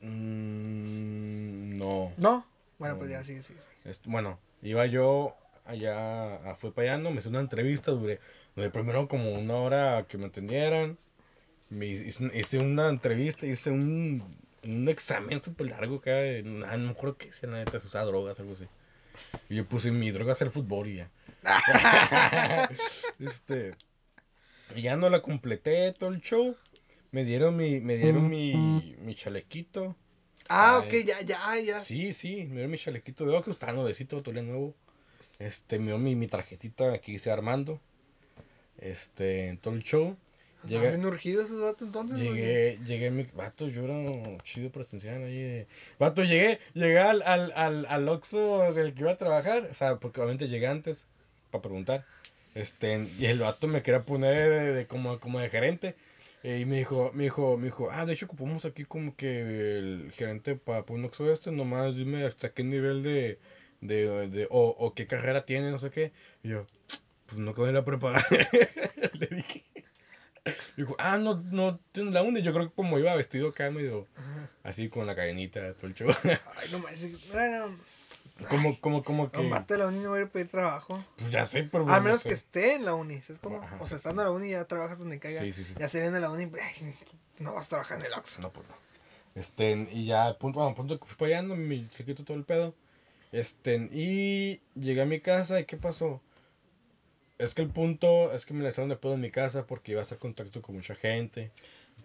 Mm, no. ¿No? Bueno, pues No. ya, sí, sí, sí. Bueno, iba yo allá, a- fui para allá, ¿no? me hice una entrevista, duré, duré primero como una hora que me atendieran, me hice, hice una entrevista, hice un, un examen súper largo acá, de- ah, no me acuerdo qué decía, la neta, se usaba drogas, algo así. Y yo puse mi droga a el fútbol y ya. este, ya no la completé todo el show, me dieron mi, me dieron mi, mi chalequito. Ah, Ay. ok, ya, ya, ya. Sí, sí, me dio mi chalequito de Oxxo, estaba nuevecito, todavía nuevo. Este, me dio mi, mi tarjetita que dice Armando. Este, en todo el show. Llegué... Llegué, bien urgidos esos vatos entonces? ¿no? llegué, llegué, mi, vato, yo era chido presencial ahí de... Vato, llegué, llegué al, al, al, al Oxxo el que iba a trabajar, o sea, porque obviamente llegué antes, para preguntar. Este, y el vato me quería poner de, de como, como de gerente. eh, y me dijo, me dijo, me dijo, ah, de hecho ocupamos aquí como que el gerente para poner un Oxxo este, nomás dime hasta qué nivel de, de, de o, o qué carrera tiene, no sé qué. Y yo, pues no acabé la prepa. Le dije. Dijo, ah, no, no tiene la uni. Yo creo que como iba vestido acá medio Ajá. así con la cadenita, todo el show. Ay, no manches. Bueno, como, como, como que. vato de la uni no va a ir a pedir trabajo. Pues ya sé, pero. A bueno, menos no sé. que esté en la uni, ¿sabes cómo? Ajá, o sea, estando en la uni ya trabajas donde caiga. Sí, sí, sí. Ya saliendo de la uni, ay, no vas a trabajar en el Oxxo. No, pues no. Este, y ya, punto, bueno, punto que fui para allá, no, mi chiquito todo el pedo. Este, y llegué a mi casa, ¿y qué pasó? Es que el punto es que me la echaron de pedo en mi casa porque iba a estar en contacto con mucha gente.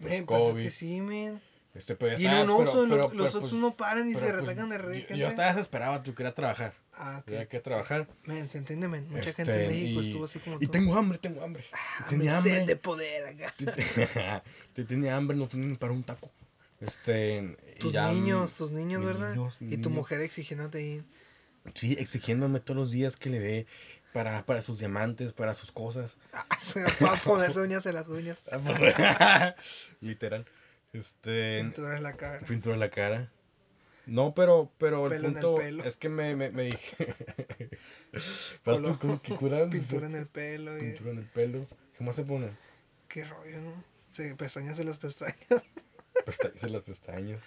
Pues, pues es COVID. que sí, men. Este, pues, Y pero- Oxxo, pero- los, pero, los pues, Oxxos no paran y se pues, retacan de re yo-. Yo estaba desesperado, tú quería trabajar. Ah, Tenía ok. que trabajar. Men, se entiende. Mucha Este, gente en México y- estuvo así como Y tengo hambre, tengo hambre. Ah, tenía hambre. de poder acá. Te tenía hambre, no tenía ni para un taco. Este, y Tus ya, niños, tus niños, ¿verdad? niños, y tu niños. mujer exigiéndote ahí. Sí, exigiéndome todos los días que le dé para, para sus diamantes, para sus cosas. Ah, se va a ponerse uñas en las uñas. Ah, pues, Literal. Este, Pintura en la cara. pintura en la cara. No, pero, pero el Pelo punto es que me, me, me dije. Pintura en el pelo. Y... Pintura en el pelo. ¿Qué más se pone? Qué rollo, ¿no? Sí, pestañas en las pestañas. Pestañas en las pestañas.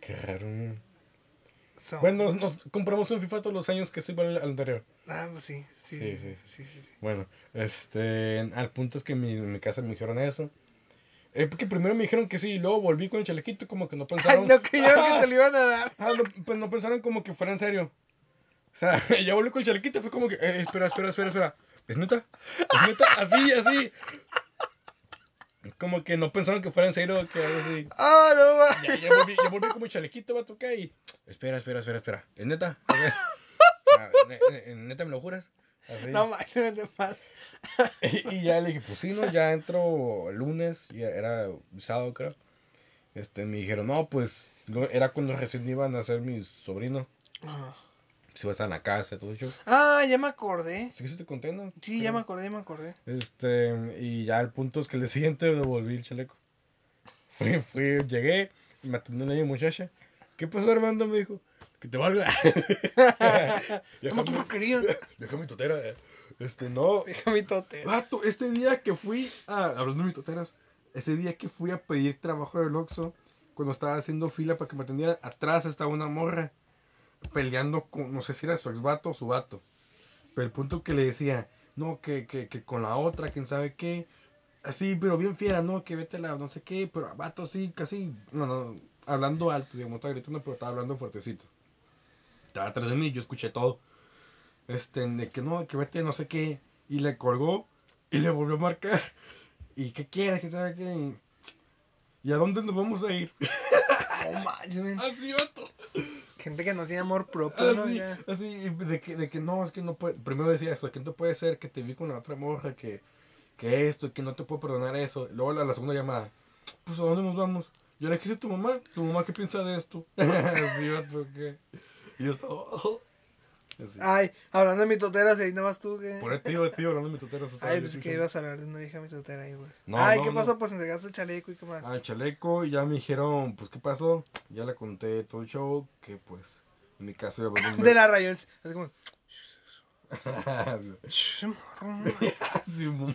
Qué raro. Bueno, nos, nos compramos un FIFA todos los años que igual al anterior. Ah, pues sí. Sí, Sí, sí, sí. sí. sí, sí, sí. Bueno, este, al punto es que en mi, en mi casa me dijeron eso. Eh, porque primero me dijeron que sí, y luego volví con el chalequito, como que no pensaron. no, que yo que te lo iban a dar. Ah, no, pues no pensaron como que fuera en serio. O sea, ya volví con el chalequito, fue como que, eh, espera, espera, espera, espera. ¿Es neta? ¿Es neta? Así, así. Como que no pensaron que fuera en serio, que algo así. Ah, no, va. Ya, ya volví, ya volví con mi chalequito, va a tocar y. Espera, espera, espera, espera. ¿Es neta? Ah, ne- ¿Neta me lo juras? Así. No, manches, vete mal. Y, y ya le dije, pues sí, ¿no? Ya entro el lunes, ya era sábado, creo. Este, me dijeron, no, pues, no, era cuando recién iban a ser mis sobrinos. Ah. Si vas a la casa, todo eso. Ah, ya me acordé. Así que se te conté, ¿no? Sí, ya me acordé, ya me acordé. Este, y ya el punto es que el siguiente devolví el chaleco. Fui, fui, llegué, me atendió una muchacha. ¿Qué pasó, Armando? Me dijo, que te valga. ¿Cómo tú Déjame, lo querías? deja mi totera. Este, no, Deja mi tote. Vato, este día que fui a. Hablando de mis toteras. Ese día que fui a pedir trabajo del Oxxo. cuando estaba haciendo fila para que me atendieran, atrás estaba una morra peleando con, no sé si era su ex vato o su vato. Pero el punto que le decía, no, que, que, que con la otra, quién sabe qué. Así, pero bien fiera, no, que vete la no sé qué, pero vato así, casi, no, no, hablando alto, digamos, estaba gritando, pero estaba hablando fuertecito. Estaba atrás de mí, yo escuché todo. Este, de que no, que vete no sé qué. Y le colgó y le volvió a marcar. ¿Y qué quieres? ¿Qué sabe qué? ¿Y a dónde nos vamos a ir? No manches. Así, vato. Gente que no tiene amor propio, ¿no? Así, Ya. así, de que, de que no, es que no puede. Primero decía esto, que no puede ser que te vi con la otra morra, que, que esto, que no te puedo perdonar eso. Luego la, la segunda llamada, pues a dónde nos vamos. Yo le dije, tu mamá? ¿Tu mamá qué piensa de esto? así, vato, que. Y yo estaba. "Oh". Ay, hablando de mitoteras, ahí nada más tú que. Por el tío, el tío, hablando de mi totero. Ay, pues que ibas a hablar de una vieja mitotera ahí, pues. No, Ay, no, ¿qué no. pasó? Pues entregaste el chaleco y qué más. Al chaleco, y ya me dijeron, pues, ¿qué pasó? Ya le conté todo el show, que pues, en mi caso iba a De la rayón. Es como.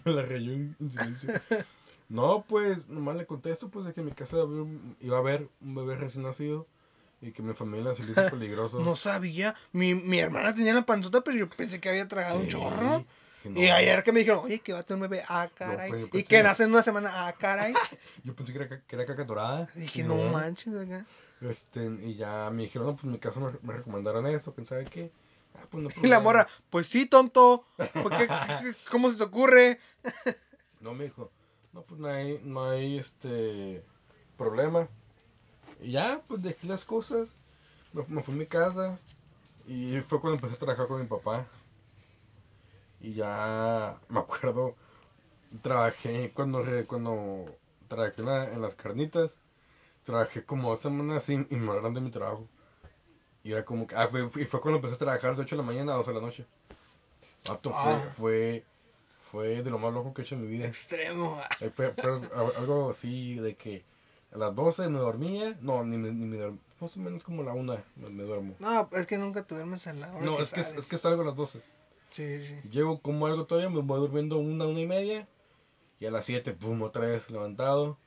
la rayó en, en silencio. No, pues, nomás le contesto, pues, de que en mi casa iba a haber un bebé recién nacido y que mi familia se le hizo peligroso. No sabía. Mi, mi hermana tenía la panzota, pero yo pensé que había tragado un chorro. que no. Y ayer que me dijeron, oye, que va a tener un bebé, ah, caray. pues, yo y pensé- que nace en una semana, ah, caray. Yo pensé que era, que era caca dorada. Dije, no, manches, acá. Este, y ya me dijeron, no, pues en mi caso me, me recomendaron eso, quién sabe qué. Ah, pues no Y la morra, pues sí, tonto. ¿Por qué- qué- ¿Cómo se te ocurre? No, me dijo, no, pues no hay, no hay, este, problema. Y ya, pues dejé las cosas, me, me fui a mi casa y fue cuando empecé a trabajar con mi papá. Y ya, me acuerdo, trabajé cuando, cuando trabajé en, la- en las carnitas, trabajé como dos semanas sin y me hablaron de mi trabajo. Y era como que, ah, fue, y fue cuando empecé a trabajar de 8 de la mañana a 12 de la noche. Fue, Ah. fue, fue de lo más loco que he hecho en mi vida. Extremo. Eh, fue- fue al- algo así de que a las 12 me dormía, no, ni, me- ni me dormía, más o menos como la una me, me duermo. No, es que nunca te duermes a la hora No, que es que, es que salgo a las 12. Sí, sí. Llego como algo todavía, me voy durmiendo una, una y media. Y a las 7, pum, otra vez levantado.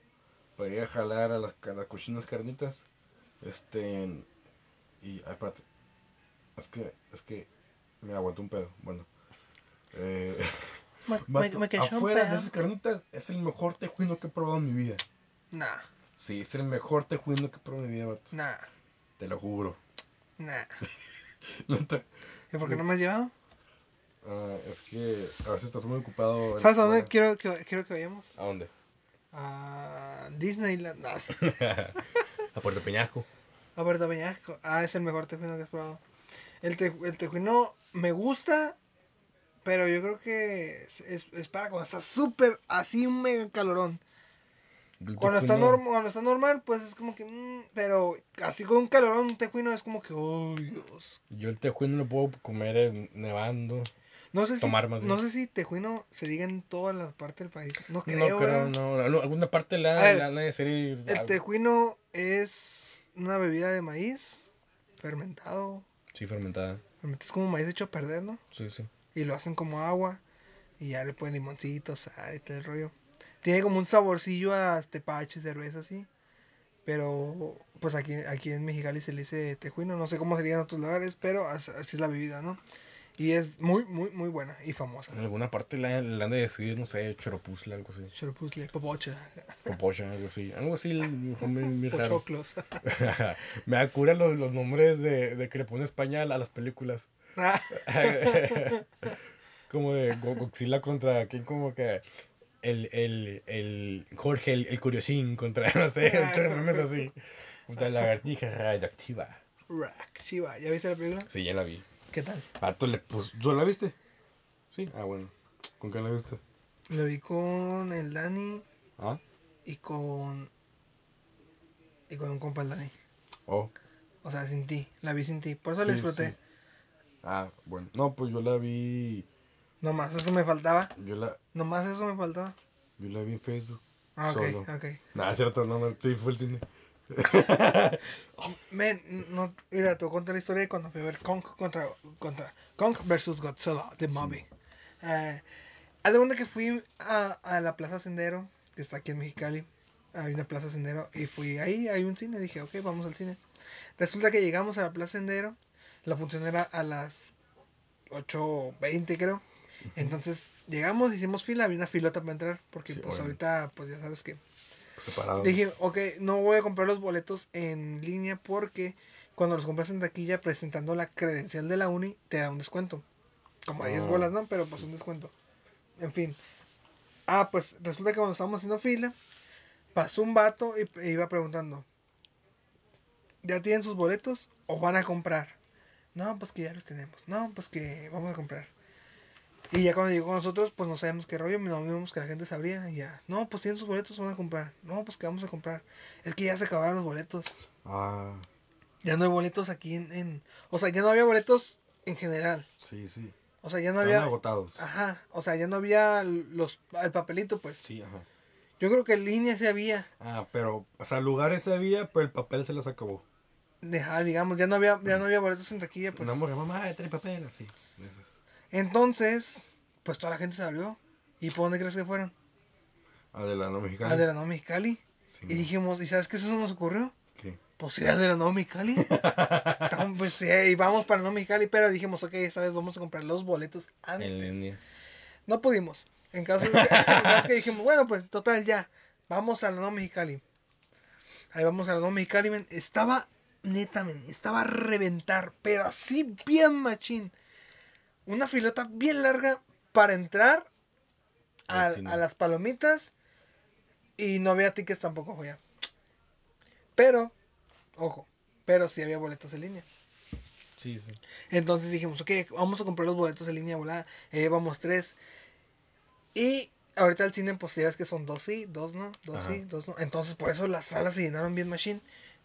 Para ir a jalar a las, a las cochinas carnitas. Este. Y. Ay, espérate. Es que. Es que. Me aguantó un pedo. Bueno. Eh, Me, me, un afuera de esas carnitas es el mejor tejuino que he probado en mi vida. Nah, Sí, es el mejor tejuino que he probado en mi vida, vato. nah, Te lo juro. nah. Neta. ¿Y por qué no me has llevado? Ah, es que a veces estás muy ocupado. ¿Sabes a dónde quiero que, quiero que vayamos? ¿A dónde? A Disneyland. A Puerto Peñasco. A Puerto Peñasco. Ah, es el mejor tejuino que has probado. El, te, el tejuino me gusta, pero yo creo que es, es, es para cuando está súper así un mega calorón. Cuando está, norm- cuando está normal, pues es como que... mm, pero así con un calorón, un tejuino es como que... Oh, Dios. Yo el tejuino lo puedo comer nevando. No sé si, más no sé si tejuino se diga en todas las partes del país. No creo, no creo, no, no, Alguna parte le A han ver, le han de decir. El algo. tejuino es una bebida de maíz fermentado. Sí, fermentada. Es como maíz hecho a perder, ¿no? Sí, sí. Y lo hacen como agua. Y ya le ponen limoncito, sal y todo el rollo. Tiene como un saborcillo a tepache, cerveza así. Pero pues aquí, aquí en Mexicali se le dice tejuino. No sé cómo sería en otros lugares, pero as- así es la bebida, ¿no? Y es muy, muy, muy buena y famosa. En alguna parte le, han- de decir, no sé, choropuzla, algo así. Chorpuzle, popocha, Popocha, algo así. Algo así, muy, raro. Me da cura los, los nombres de, de que le pone España a las películas. como de Go- Godzilla contra quién como que el, el, el Jorge el, el curiosín contra no sé Ah, así contra la lagartija radioactiva Rack, Shiva. ¿Ya viste la película? sí ya la vi ¿Qué tal? Pato le pues ¿tú la viste? sí ah bueno ¿con quién la viste? Lo vi con el Dani ah y con. Y con un compa el Dani. oh O sea, sin ti. La vi sin ti. Por eso la Sí, disfruté. sí. ah bueno no pues yo la vi Nomás eso me faltaba. yo la Nomás eso me faltaba. yo la vi en Facebook Ah, ok, Solo. ok. cierto no no sí fue el cine Men, no, mira, te voy a contar la historia de cuando fui a ver Kong contra, contra Kong versus Godzilla, The Movie. Haz de cuenta que fui a, a la Plaza Sendero, que está aquí en Mexicali, Hay una plaza Sendero y fui ahí, hay un cine, dije, ok, vamos al cine. Resulta que llegamos a la plaza Sendero, la función era a las 8.20 creo. Entonces llegamos, hicimos fila, había una filota para entrar, porque Sí, pues obviamente. ahorita, pues ya sabes que... Separado. Dije, ok, no voy a comprar los boletos en línea porque cuando los compras en taquilla presentando la credencial de la uni te da un descuento. Como 10 Ah. bolas, ¿no? Pero pues un descuento. En fin. Ah, pues resulta que cuando estábamos haciendo fila, pasó un vato y e iba preguntando, ¿ya tienen sus boletos o van a comprar? No, pues que ya los tenemos. No, pues que vamos a comprar. Y ya cuando llegó con nosotros, pues no sabemos qué rollo, no vimos que la gente sabría. Y ya, no, pues tienen sus boletos, van a comprar. No, pues que vamos a comprar. Es que ya se acabaron los boletos. Ah, Ya no hay boletos aquí en, en- O sea, ya no había boletos en general. sí, sí. O sea, ya no Estaban había... agotados. Ajá, o sea, ya no había los, el papelito, pues. Sí, ajá. Yo creo que en línea sí había. Ah, pero, o sea, lugares había, pero el papel se les acabó. Deja, digamos, ya no había, ya no había boletos en taquilla, pues. Una mujer, mamá, trae papel, así. esas. Entonces, pues toda la gente se abrió. ¿Y por dónde crees que fueron? De la no mexicana. Al de la Nueva Mexicali. Sí, Y dijimos, ¿y sabes qué eso nos ocurrió? ¿Qué? Pues ir la Nueva Mexicali. Pues sí, y vamos para Nueva Mexicali, pero dijimos, ok, esta vez vamos a comprar los boletos antes. En línea. No pudimos. En caso de en caso que dijimos, bueno, pues total ya, vamos a la Nueva Mexicali. Ahí vamos a la Nueva Mexicali, men. Estaba, neta, men, estaba a reventar, pero así bien machín. Una filota bien larga para entrar a, a las palomitas y no había tickets tampoco, güey. Pero, ojo, pero sí había boletos en línea. Sí, sí. Entonces dijimos, ok, vamos a comprar los boletos en línea, volada. Eh, vamos tres. Y ahorita el cine, pues ya ves que son dos sí, dos no, dos Ajá. sí, dos no. Entonces por eso las salas se llenaron bien machine.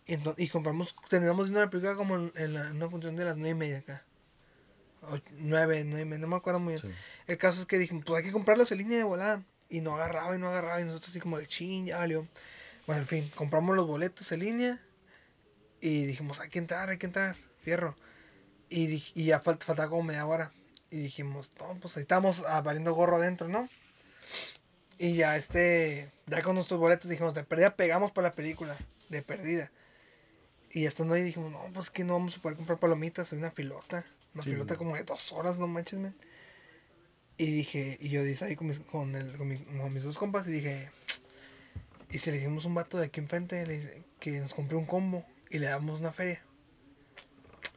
Y, y compramos, terminamos viendo la película como en, en la, en una función de las nueve y media acá. O nueve, nueve y media, no me acuerdo muy bien. sí. El caso es que dijimos, pues hay que comprarlos en línea de volada. Y no agarraba y no agarraba. Y nosotros así como de ching, ya valió. Bueno, en fin, compramos los boletos en línea. Y dijimos, hay que entrar, hay que entrar, fierro. Y, y ya falt- faltaba como media hora. Y dijimos, no, pues ahí estamos ah, valiendo gorro adentro, ¿no? Y ya este, ya con nuestros boletos dijimos, de perdida pegamos para la película, de perdida. Y estando ahí dijimos, no, pues que no vamos a poder comprar palomitas, hay una filota. Una Sí, como de dos horas, no manches, men. Y dije, y yo dije ahí con mis, con, el, con, mi- con mis dos compas y dije, y si le dijimos a un vato de aquí enfrente le que nos compré un combo y le damos una feria.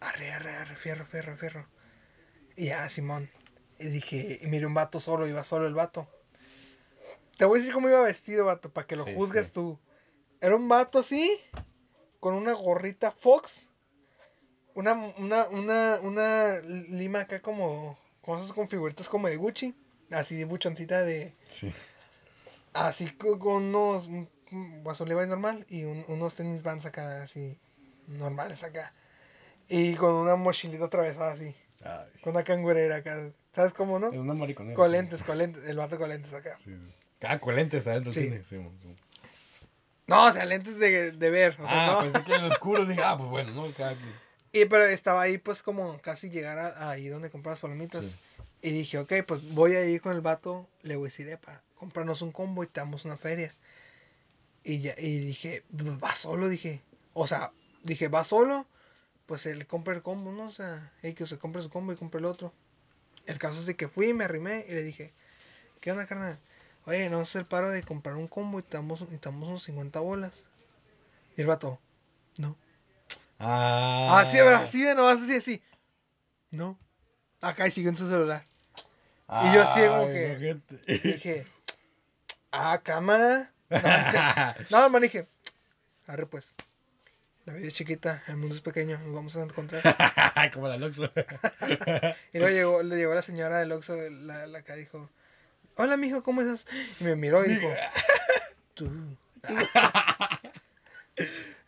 Arre, arre, arre, fierro, fierro, fierro. Y ya, Simón. Y dije, y miré un vato solo, iba solo el vato. Te voy a decir cómo iba vestido, vato, para que lo Sí, juzgues sí. tú. Era un vato así, con una gorrita Fox, una, una, una, una lima acá como, cosas con figuritas como de Gucci, así de buchoncita de, Sí. así co- con, unos, un- un vaso Levi's normal y un- unos tenis vans acá, así, normales acá. Y con una mochilita atravesada así, Ay. con una cangurera acá, ¿sabes cómo no? Es una mariconera. Con sí. lentes, con lentes, el vato con lentes acá. Sí. Ah, con lentes adentro Sí. Sí. No, o sea, lentes de, de ver, o sea, ah, no. pensé que en oscuro. Dije, ah, pues bueno, ¿no? Cada quien. Y pero estaba ahí pues como casi llegar a, ahí donde compras palomitas. Sí. Y dije, ok, pues voy a ir con el vato, le voy a decir, epa, comprarnos un combo y te damos una feria. Y ya, y dije, va solo, dije. O sea, dije, va solo, pues él compra el combo, ¿no? O sea, hay que se compre su combo y compre el otro. El caso es de que fui, me arrimé y le dije, ¿qué onda, carnal? Oye, no haces el paro de comprar un combo y te damos, y te damos unos 50 bolas. Y el vato, no. Ah. Así, pero así, no vas así, así. No. Acá y siguió en su celular. Y yo así como que- dije, ah, cámara. No, no hermano, dije, arre pues. La vida es chiquita, el mundo es pequeño, nos vamos a encontrar. Como la Loxo. Y luego llegó, le llegó la señora del Oxxo, la, la acá dijo, hola mijo, ¿cómo estás? Y me miró y dijo, tú.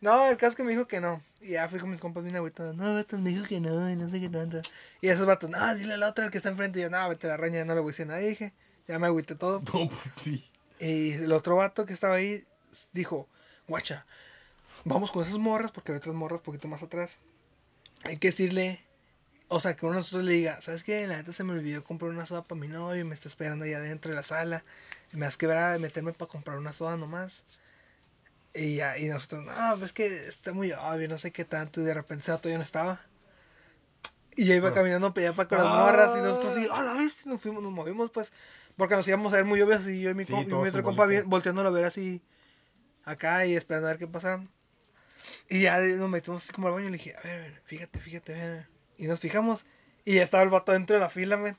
No, el caso es que me dijo que no. Y ya fui con mis compas bien agüitados. No, vatos, me dijo que no, y no sé qué tanto. Y esos vatos, no, dile al otro, el que está enfrente. Y yo, no, vete a la raña, no le voy a decir nada. Y dije, ya me agüité todo. No, pues sí. Y el otro vato que estaba ahí dijo, guacha, vamos con esas morras, porque hay otras morras poquito más atrás. Hay que decirle, o sea, que uno de nosotros le diga, ¿sabes qué? La neta se me olvidó comprar una soda para mi novio y me está esperando ahí adentro de la sala. Me has quebrado de meterme para comprar una soda nomás. Y ya, y nosotros, no, pues que está muy obvio, no sé qué tanto. Y de repente ese vato ya no estaba. Y ya iba Ah. caminando para allá para con las Ah. morras. Y nosotros así, ah, la vez, nos fuimos, nos movimos, pues. Porque nos íbamos a ver muy obvios. Y yo y mi, Sí, y mi otro compa volteándolo a ver así. Acá y esperando a ver qué pasaba. Y ya nos metimos así como al baño. Y le dije, a ver, a ver, fíjate, fíjate, a ver. Y nos fijamos. Y ya estaba el vato dentro de la fila, men.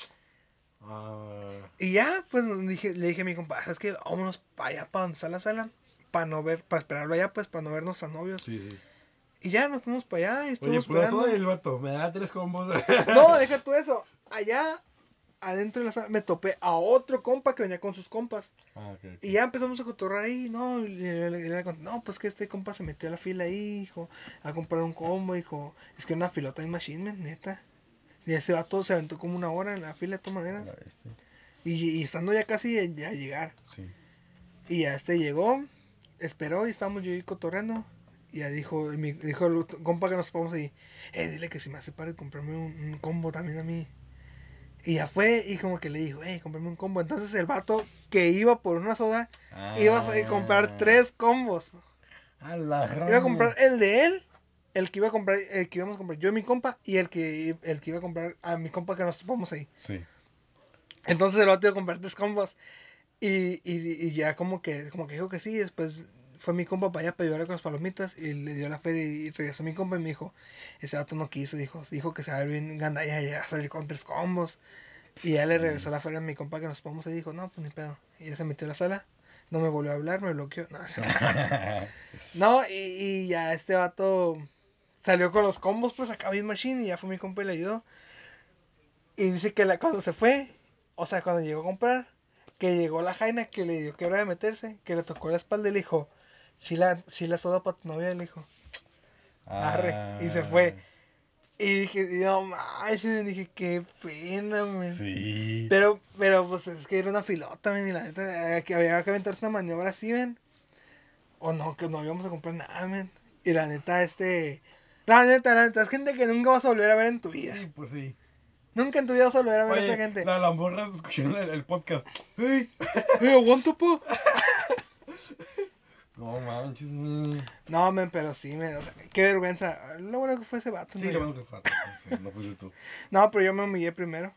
Ah, Y ya, pues dije, le dije a mi compa, es que vámonos para allá, para donde está la sala, para no ver, para esperarlo allá, pues para no vernos a novios. sí, sí. Y ya nos fuimos para allá y Oye, estuvimos pura esperando. soda y el vato, me da tres combos. No, deja tú eso. Allá, adentro de la sala, me topé a otro compa que venía con sus compas. Ah. Y ya empezamos a cotorrar ahí, no, y le, le- no, pues que este compa se metió a la fila ahí, hijo, a comprar un combo, hijo. Es que una filota de machine, man, neta. Y ese vato se aventó como una hora en la fila de todas maneras. Este, Y, y estando ya casi a, a llegar. Sí. Y ya este llegó, esperó y estábamos yo ahí cotorreando. Y ya dijo, mi, dijo el compa que nos ponemos ahí, eh, dile que si me hace paro de comprarme un, un combo también a mí. Y ya fue y como que le dijo, eh, comprarme un combo. Entonces el vato que iba por una soda, iba a comprar tres combos. A la Iba a comprar el de él, el que iba a comprar, el que íbamos a comprar yo y mi compa, y el que, el que iba a comprar a mi compa que nos topamos ahí. Sí. Entonces el vato iba a comprar tres combos. Y, y, y ya como que, como que dijo que sí, después fue mi compa para allá para llevar con las palomitas y le dio la feria y regresó mi compa y me dijo, ese vato no quiso, dijo, dijo que se va a ver bien gandalla y a salir con tres combos. Y ya le regresó la feria a mi compa que nos pomos y dijo, no, pues ni pedo. Y ya se metió a la sala, no me volvió a hablar, me bloqueó. No, se- no y, y ya este vato salió con los combos, pues acá bien machine y ya fue mi compa y le ayudó. Y dice que la, cuando se fue, o sea, cuando llegó a comprar, que llegó la jaina que le dio que hora de meterse, que le tocó la espalda y le dijo, chila, chila soda para tu novia, le dijo. Arre, y se fue. Y dije, no manches, dije, qué pena, men. Sí. Pero, pero, pues es que era una filota, men, y la neta, eh, que había que aventarse una maniobra así, ven. O no, que no íbamos a comprar nada, men. Y la neta, este. La neta, la neta, es gente que nunca vas a volver a ver en tu vida. Sí, pues sí. Nunca en tu vida vas a volver a ver a esa gente. La, la morra escuchando el, el podcast. ¡Ey! ¡Eh, aguanta, po! No manches, ni. No, men, pero sí, men, o sea, qué vergüenza. Lo bueno que fue ese vato, Sí, no lo bueno que falta. Sí, no fuiste tú. No, pero yo me humillé primero.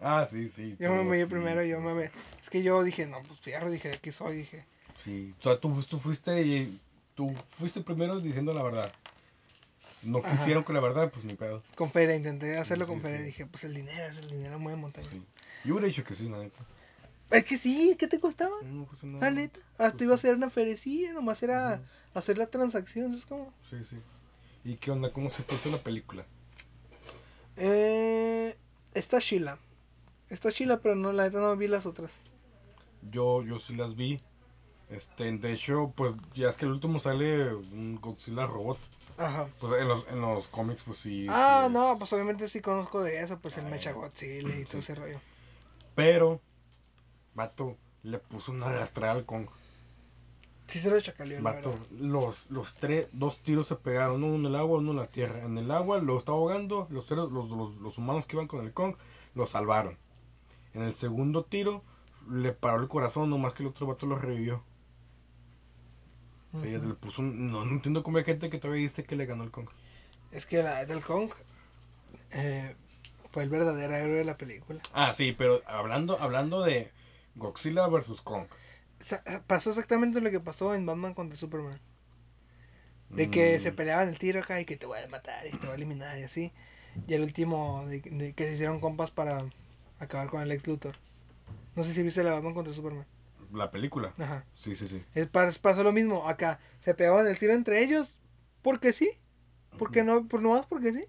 Ah, sí, sí. Yo me humillé sí, primero, yo me... sí. Es que yo dije, no, pues fierro, dije, aquí soy, dije. Sí, o sea, tú, tú fuiste y tú fuiste primero diciendo la verdad. No Ajá. quisieron con la verdad, pues ni pedo. Con feria, intenté hacerlo Sí, con sí, feria. sí. Dije, pues el dinero, es el dinero mueve montaña. Yo hubiera dicho que sí, la neta. Es que sí, ¿qué te costaba? No, pues no. La neta, hasta pues iba a ser una ferecilla, nomás era hacer la transacción, es como... Sí, sí. ¿Y qué onda? ¿Cómo se puso la película? Eh, está Sheila. Está Sheila, pero no, la neta no vi las otras. Yo, yo sí las vi. Este, de hecho, pues ya es que el último sale un Godzilla robot. Ajá. Pues en los, en los cómics, pues sí. Ah, sí. no, pues obviamente sí conozco de eso, pues el Ah, Mecha Godzilla y todo ese rollo. Pero, vato, le puso una arrastrada al Kong. Sí se lo chacaleó, Vato, los, los tres, dos tiros se pegaron, uno en el agua, uno en la tierra. En el agua lo estaba ahogando, los, tres- los, los, los humanos que iban con el Kong lo salvaron. En el segundo tiro le paró el corazón, nomás que el otro vato lo revivió. Ella Ujú. le puso un- no, no entiendo cómo hay gente que todavía dice que le ganó el Kong. Es que la del Kong eh, fue el verdadero héroe de la película. Ah, sí, pero hablando, hablando de Godzilla versus Kong. Pasó exactamente lo que pasó en Batman contra Superman. De que Mm, se peleaban el tiro acá y que te voy a matar y te voy a eliminar y así. Y el último, de, de que se hicieron compas para acabar con el ex Luthor. No sé si viste la Batman contra Superman. La película. Ajá. Sí, sí, sí. Es, pas- pasó lo mismo acá. Se pegaban el tiro entre ellos. Porque sí. Porque no, por nomás porque sí.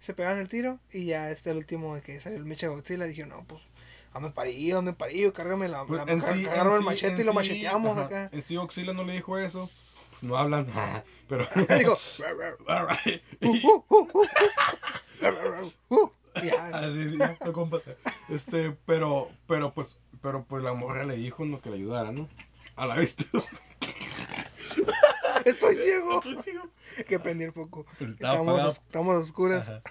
Se pegaban el tiro. Y ya este el último de que salió el Mecha Godzilla. Dije, no, pues, dame parillo, dame parillo, cárgame la, Pues, la sí- cárgame el machete y lo macheteamos ajá, acá. En sí, Godzilla no le dijo eso. Pues no hablan. Pero. Digo, Alright. ya. Sí, sí, ya, no, compa. Este, pero, pero pues, pero pues la morra le dijo no que le ayudara, ¿no? A la vista. Estoy ciego. Que prendí el foco. Estamos, estamos a oscuras. Ajá.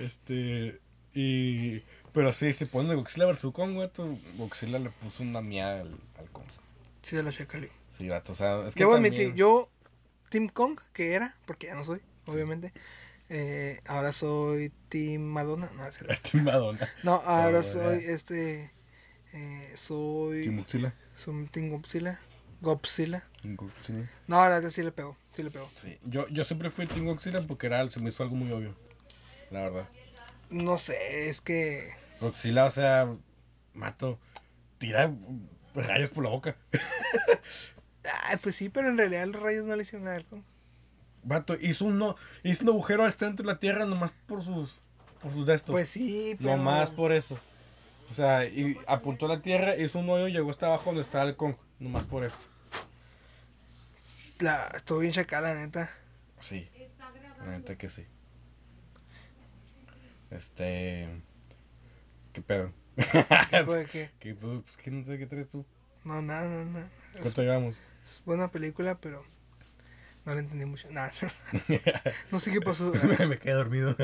Este, y, pero sí, se pone Godzilla versus Kong, vato. Godzilla le puso una miada al, al Kong. Sí, de la chacalí. Sí, vato, o sea, es que Debo también- admitir, yo Team Kong, que era, porque ya no soy, obviamente. Eh, ahora soy Team Madonna. No, es. Team Madonna. No, ahora soy este. eh, soy. Team Godzilla. Soy Team Godzilla. Godzilla. Godzilla. No, ahora sí le pegó. Sí le pegó. Sí. Yo, yo siempre fui Team Godzilla porque era, se me hizo algo muy obvio. La verdad. No sé, es que. Godzilla, o sea, mato, tira rayos por la boca. Ay, pues sí, pero en realidad los rayos no le hicieron nada. Vato, hizo un, no, hizo un agujero al centro de la tierra nomás por sus, por sus destos. Pues sí, pero. Nomás por eso. O sea, y apuntó a la tierra, hizo un hoyo y llegó hasta abajo donde estaba el Kong. Nomás por eso. La... Estuvo bien chacada, la neta. Sí, la neta que sí. Este. ¿Qué pedo? ¿Qué pedo? Pues que no sé qué traes tú. No, nada, nada, nada. Es, ¿Cuánto llevamos? es buena película, pero. No la entendí mucho. No sé qué pasó. me quedé dormido.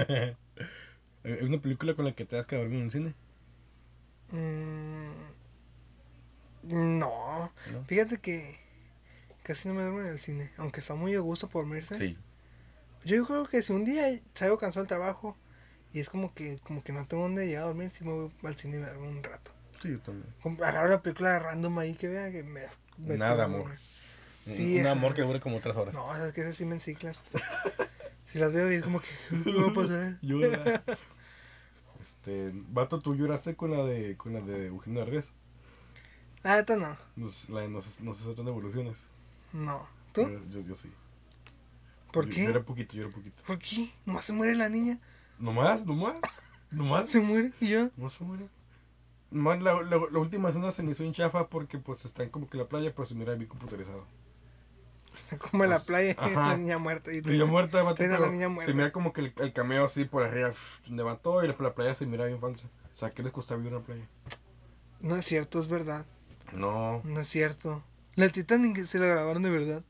¿Es una película con la que te has quedado dormido en el cine? Mm, No. ¿No? Fíjate que. Casi no me duermo en el cine. Aunque está muy a gusto por dormirse. Sí. Yo creo que si un día salgo cansado del trabajo y es como que como que no tengo dónde llegar a dormir, si me voy al cine y me duermo un rato. Sí, yo también. Agarro la película random ahí que vea que me... me Nada, amor. dormir. Un- Sí, un ajá. amor que dure como tres horas. No, es que esas sí me enciclan. si las veo y es como que... ¿Qué va a pasar? Llora. Este, vato, tú lloraste con la de, con la de Eugenio Derbez. Ah, esta no. Nos, la de no, se- no se tratan de evoluciones. No. ¿Tú? Yo, yo, yo sí. ¿Por Yo- qué? Lloré poquito, lloré poquito. ¿Por qué? Nomás se muere la niña. ¿Nomás? ¿Nomás? ¿Nomás? Se muere y ya. No se muere. Nomás la, la, la última escena se me hizo en chafa porque pues están como que en la playa, pero se mira bien computarizado. Está como en la Pues, playa ajá. la niña muerta. Y muerta, a la niña se muerta. mira como que el, el cameo así por arriba levantó y la, la playa se mira bien falsa. O sea, ¿qué les costaba vivir en la playa? No es cierto, es verdad. No. No es cierto. La Titanic se la grabaron de verdad.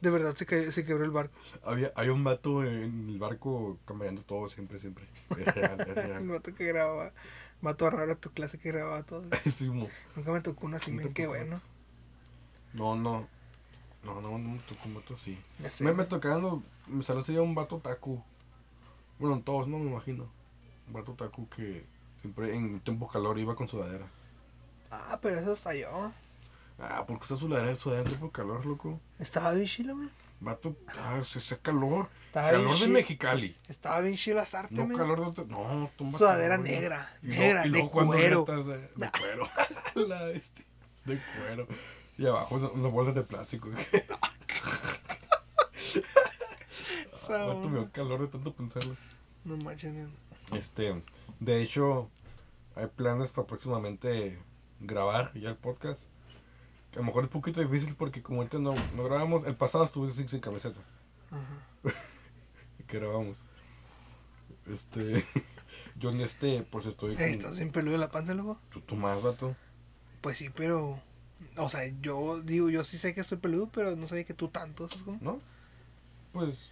De verdad se, ca- se quebró el barco. Había, había un vato en el barco cambiando todo siempre, siempre. Es real, es El vato que grababa. Vato raro tu clase que grababa todo. Sí, mo. Nunca me tocó uno así, Sí te qué bueno. No, no. No, no, no me tocó un vato así. Me, me tocaban, los- me salió así un vato taku. Bueno, todos, no me imagino. Un vato taku que siempre en tiempo calor iba con sudadera. Ah, pero eso hasta yo. Ah, porque usa sudadera, sudadera en tiempo calor, loco. Estaba bien chilo, man. Vato, ah, se hace calor. Estaba calor de. Mexicali. Estaba bien chilo asarte, No man. calor de. No, toma Sudadera calor, negra, Y luego- negra, y de luego cuando cuero. de, de cuero. La bestia. De cuero. Y abajo unas unas bolsas de plástico. Vato, me dio calor de tanto pensarlo. No manches, man. Este, de hecho, hay planes para próximamente grabar ya el podcast. Que a lo mejor es un poquito difícil porque como ahorita no, no grabamos, el pasado estuve sin, sin camiseta. Ajá. Que grabamos. Este, yo en este, pues estoy con... ¿Estás bien peludo de la panza, luego? ¿Tú, tú más, vato? Pues sí, pero. O sea, yo digo, yo sí sé que estoy peludo, pero no sabía que tú tanto, ¿sabes cómo? ¿No? Pues,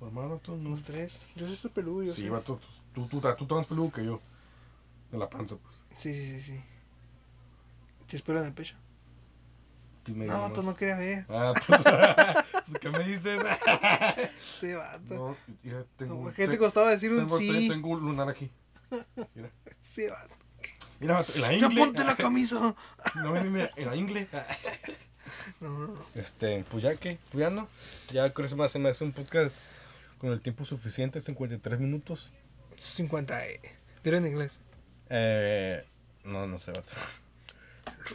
normal, vato, no. Los tres. Yo sí estoy peludo, yo Sí, sé. vato, tú, tú, tú, tú más peludo que yo. De la panza, pues. Sí, sí, sí, sí. ¿Te espero en el pecho? Dime No, vato, no quería ver. Ah, pues, ¿qué me dices? Sí, vato. no, mira, tengo... ¿Qué te tengo- costaba decir un tengo, sí? tengo un lunar aquí. Sí, vato. Mira, en la ¡Ya ingle. ponte la camisa! No, mira, mira, en la ingle. No, no, no. Este, pues ya que, pues ya no. Ya con eso más se me hace un podcast con el tiempo suficiente, 53 minutos. 50. Eh. Dilo en inglés. Eh, no, no sé, vato.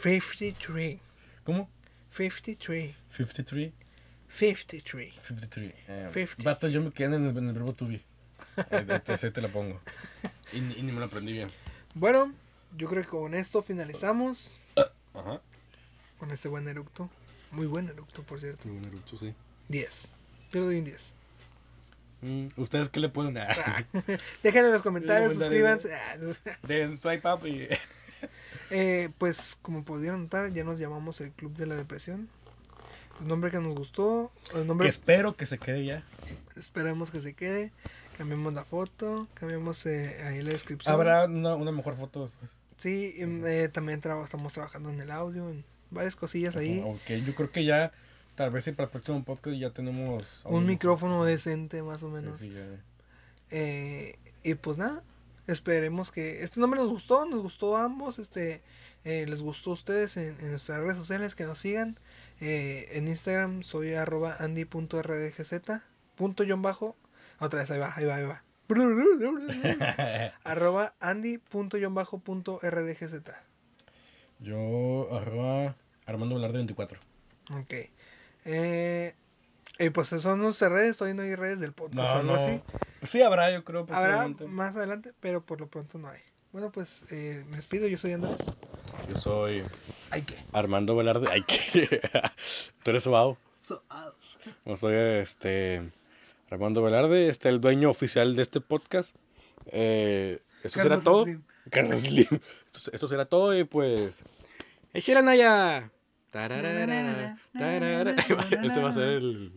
53. ¿Cómo? 53. 53. 53. 53. Eh, 50. Vato, yo me quedé en el, en el verbo to be. Eh, Entonces te la pongo. Y, y ni me lo aprendí bien. Bueno, yo creo que con esto finalizamos. Ajá. Con este buen eructo. Muy buen eructo, por cierto. Muy buen eructo, sí. 10. Yo doy un 10. Mm, ¿Ustedes qué le ponen? Ah. Déjenlo en los comentarios, suscríbanse. Ah, Den swipe up y... Eh, pues como pudieron notar, ya nos llamamos el Club de la Depresión. El nombre que nos gustó, el Que nombre espero que se quede ya. esperamos que se quede. Cambiamos la foto, cambiamos eh, ahí la descripción. Habrá una, una mejor foto después. Sí, em, eh, también traba- estamos trabajando en el audio, en varias cosillas ahí. Ok, yo creo que ya Tal vez para el próximo podcast ya tenemos... Un micrófono decente, más o menos. Sí. Eh, y pues nada, esperemos que este nombre nos gustó, nos gustó a ambos, este, eh, les gustó a ustedes en, en nuestras redes sociales, que nos sigan. Eh, en Instagram soy arroba andy.rdgz, punto John bajo, otra vez, ahí va, ahí va, ahí va. arroba andy.john bajo punto rdgz. Yo, arroba Armando Velarde 24. Ok. Eh, y pues son nuestras redes, todavía no hay redes del podcast o No, algo no. así. Sí, habrá, yo creo. Habrá más adelante, pero por lo pronto no hay. Bueno, pues eh, me despido, yo soy Andrés. Yo soy Ay, ¿qué? Armando Velarde. Ay, que. Tú eres Suau. So- ah, Yo soy este. Armando Velarde, este el dueño oficial de este podcast. Eh, eso será todo. Slim. Carlos Slim. Esto, esto será todo y pues. ¡Échale Naya! Tararara, tarara. Ese va a ser el-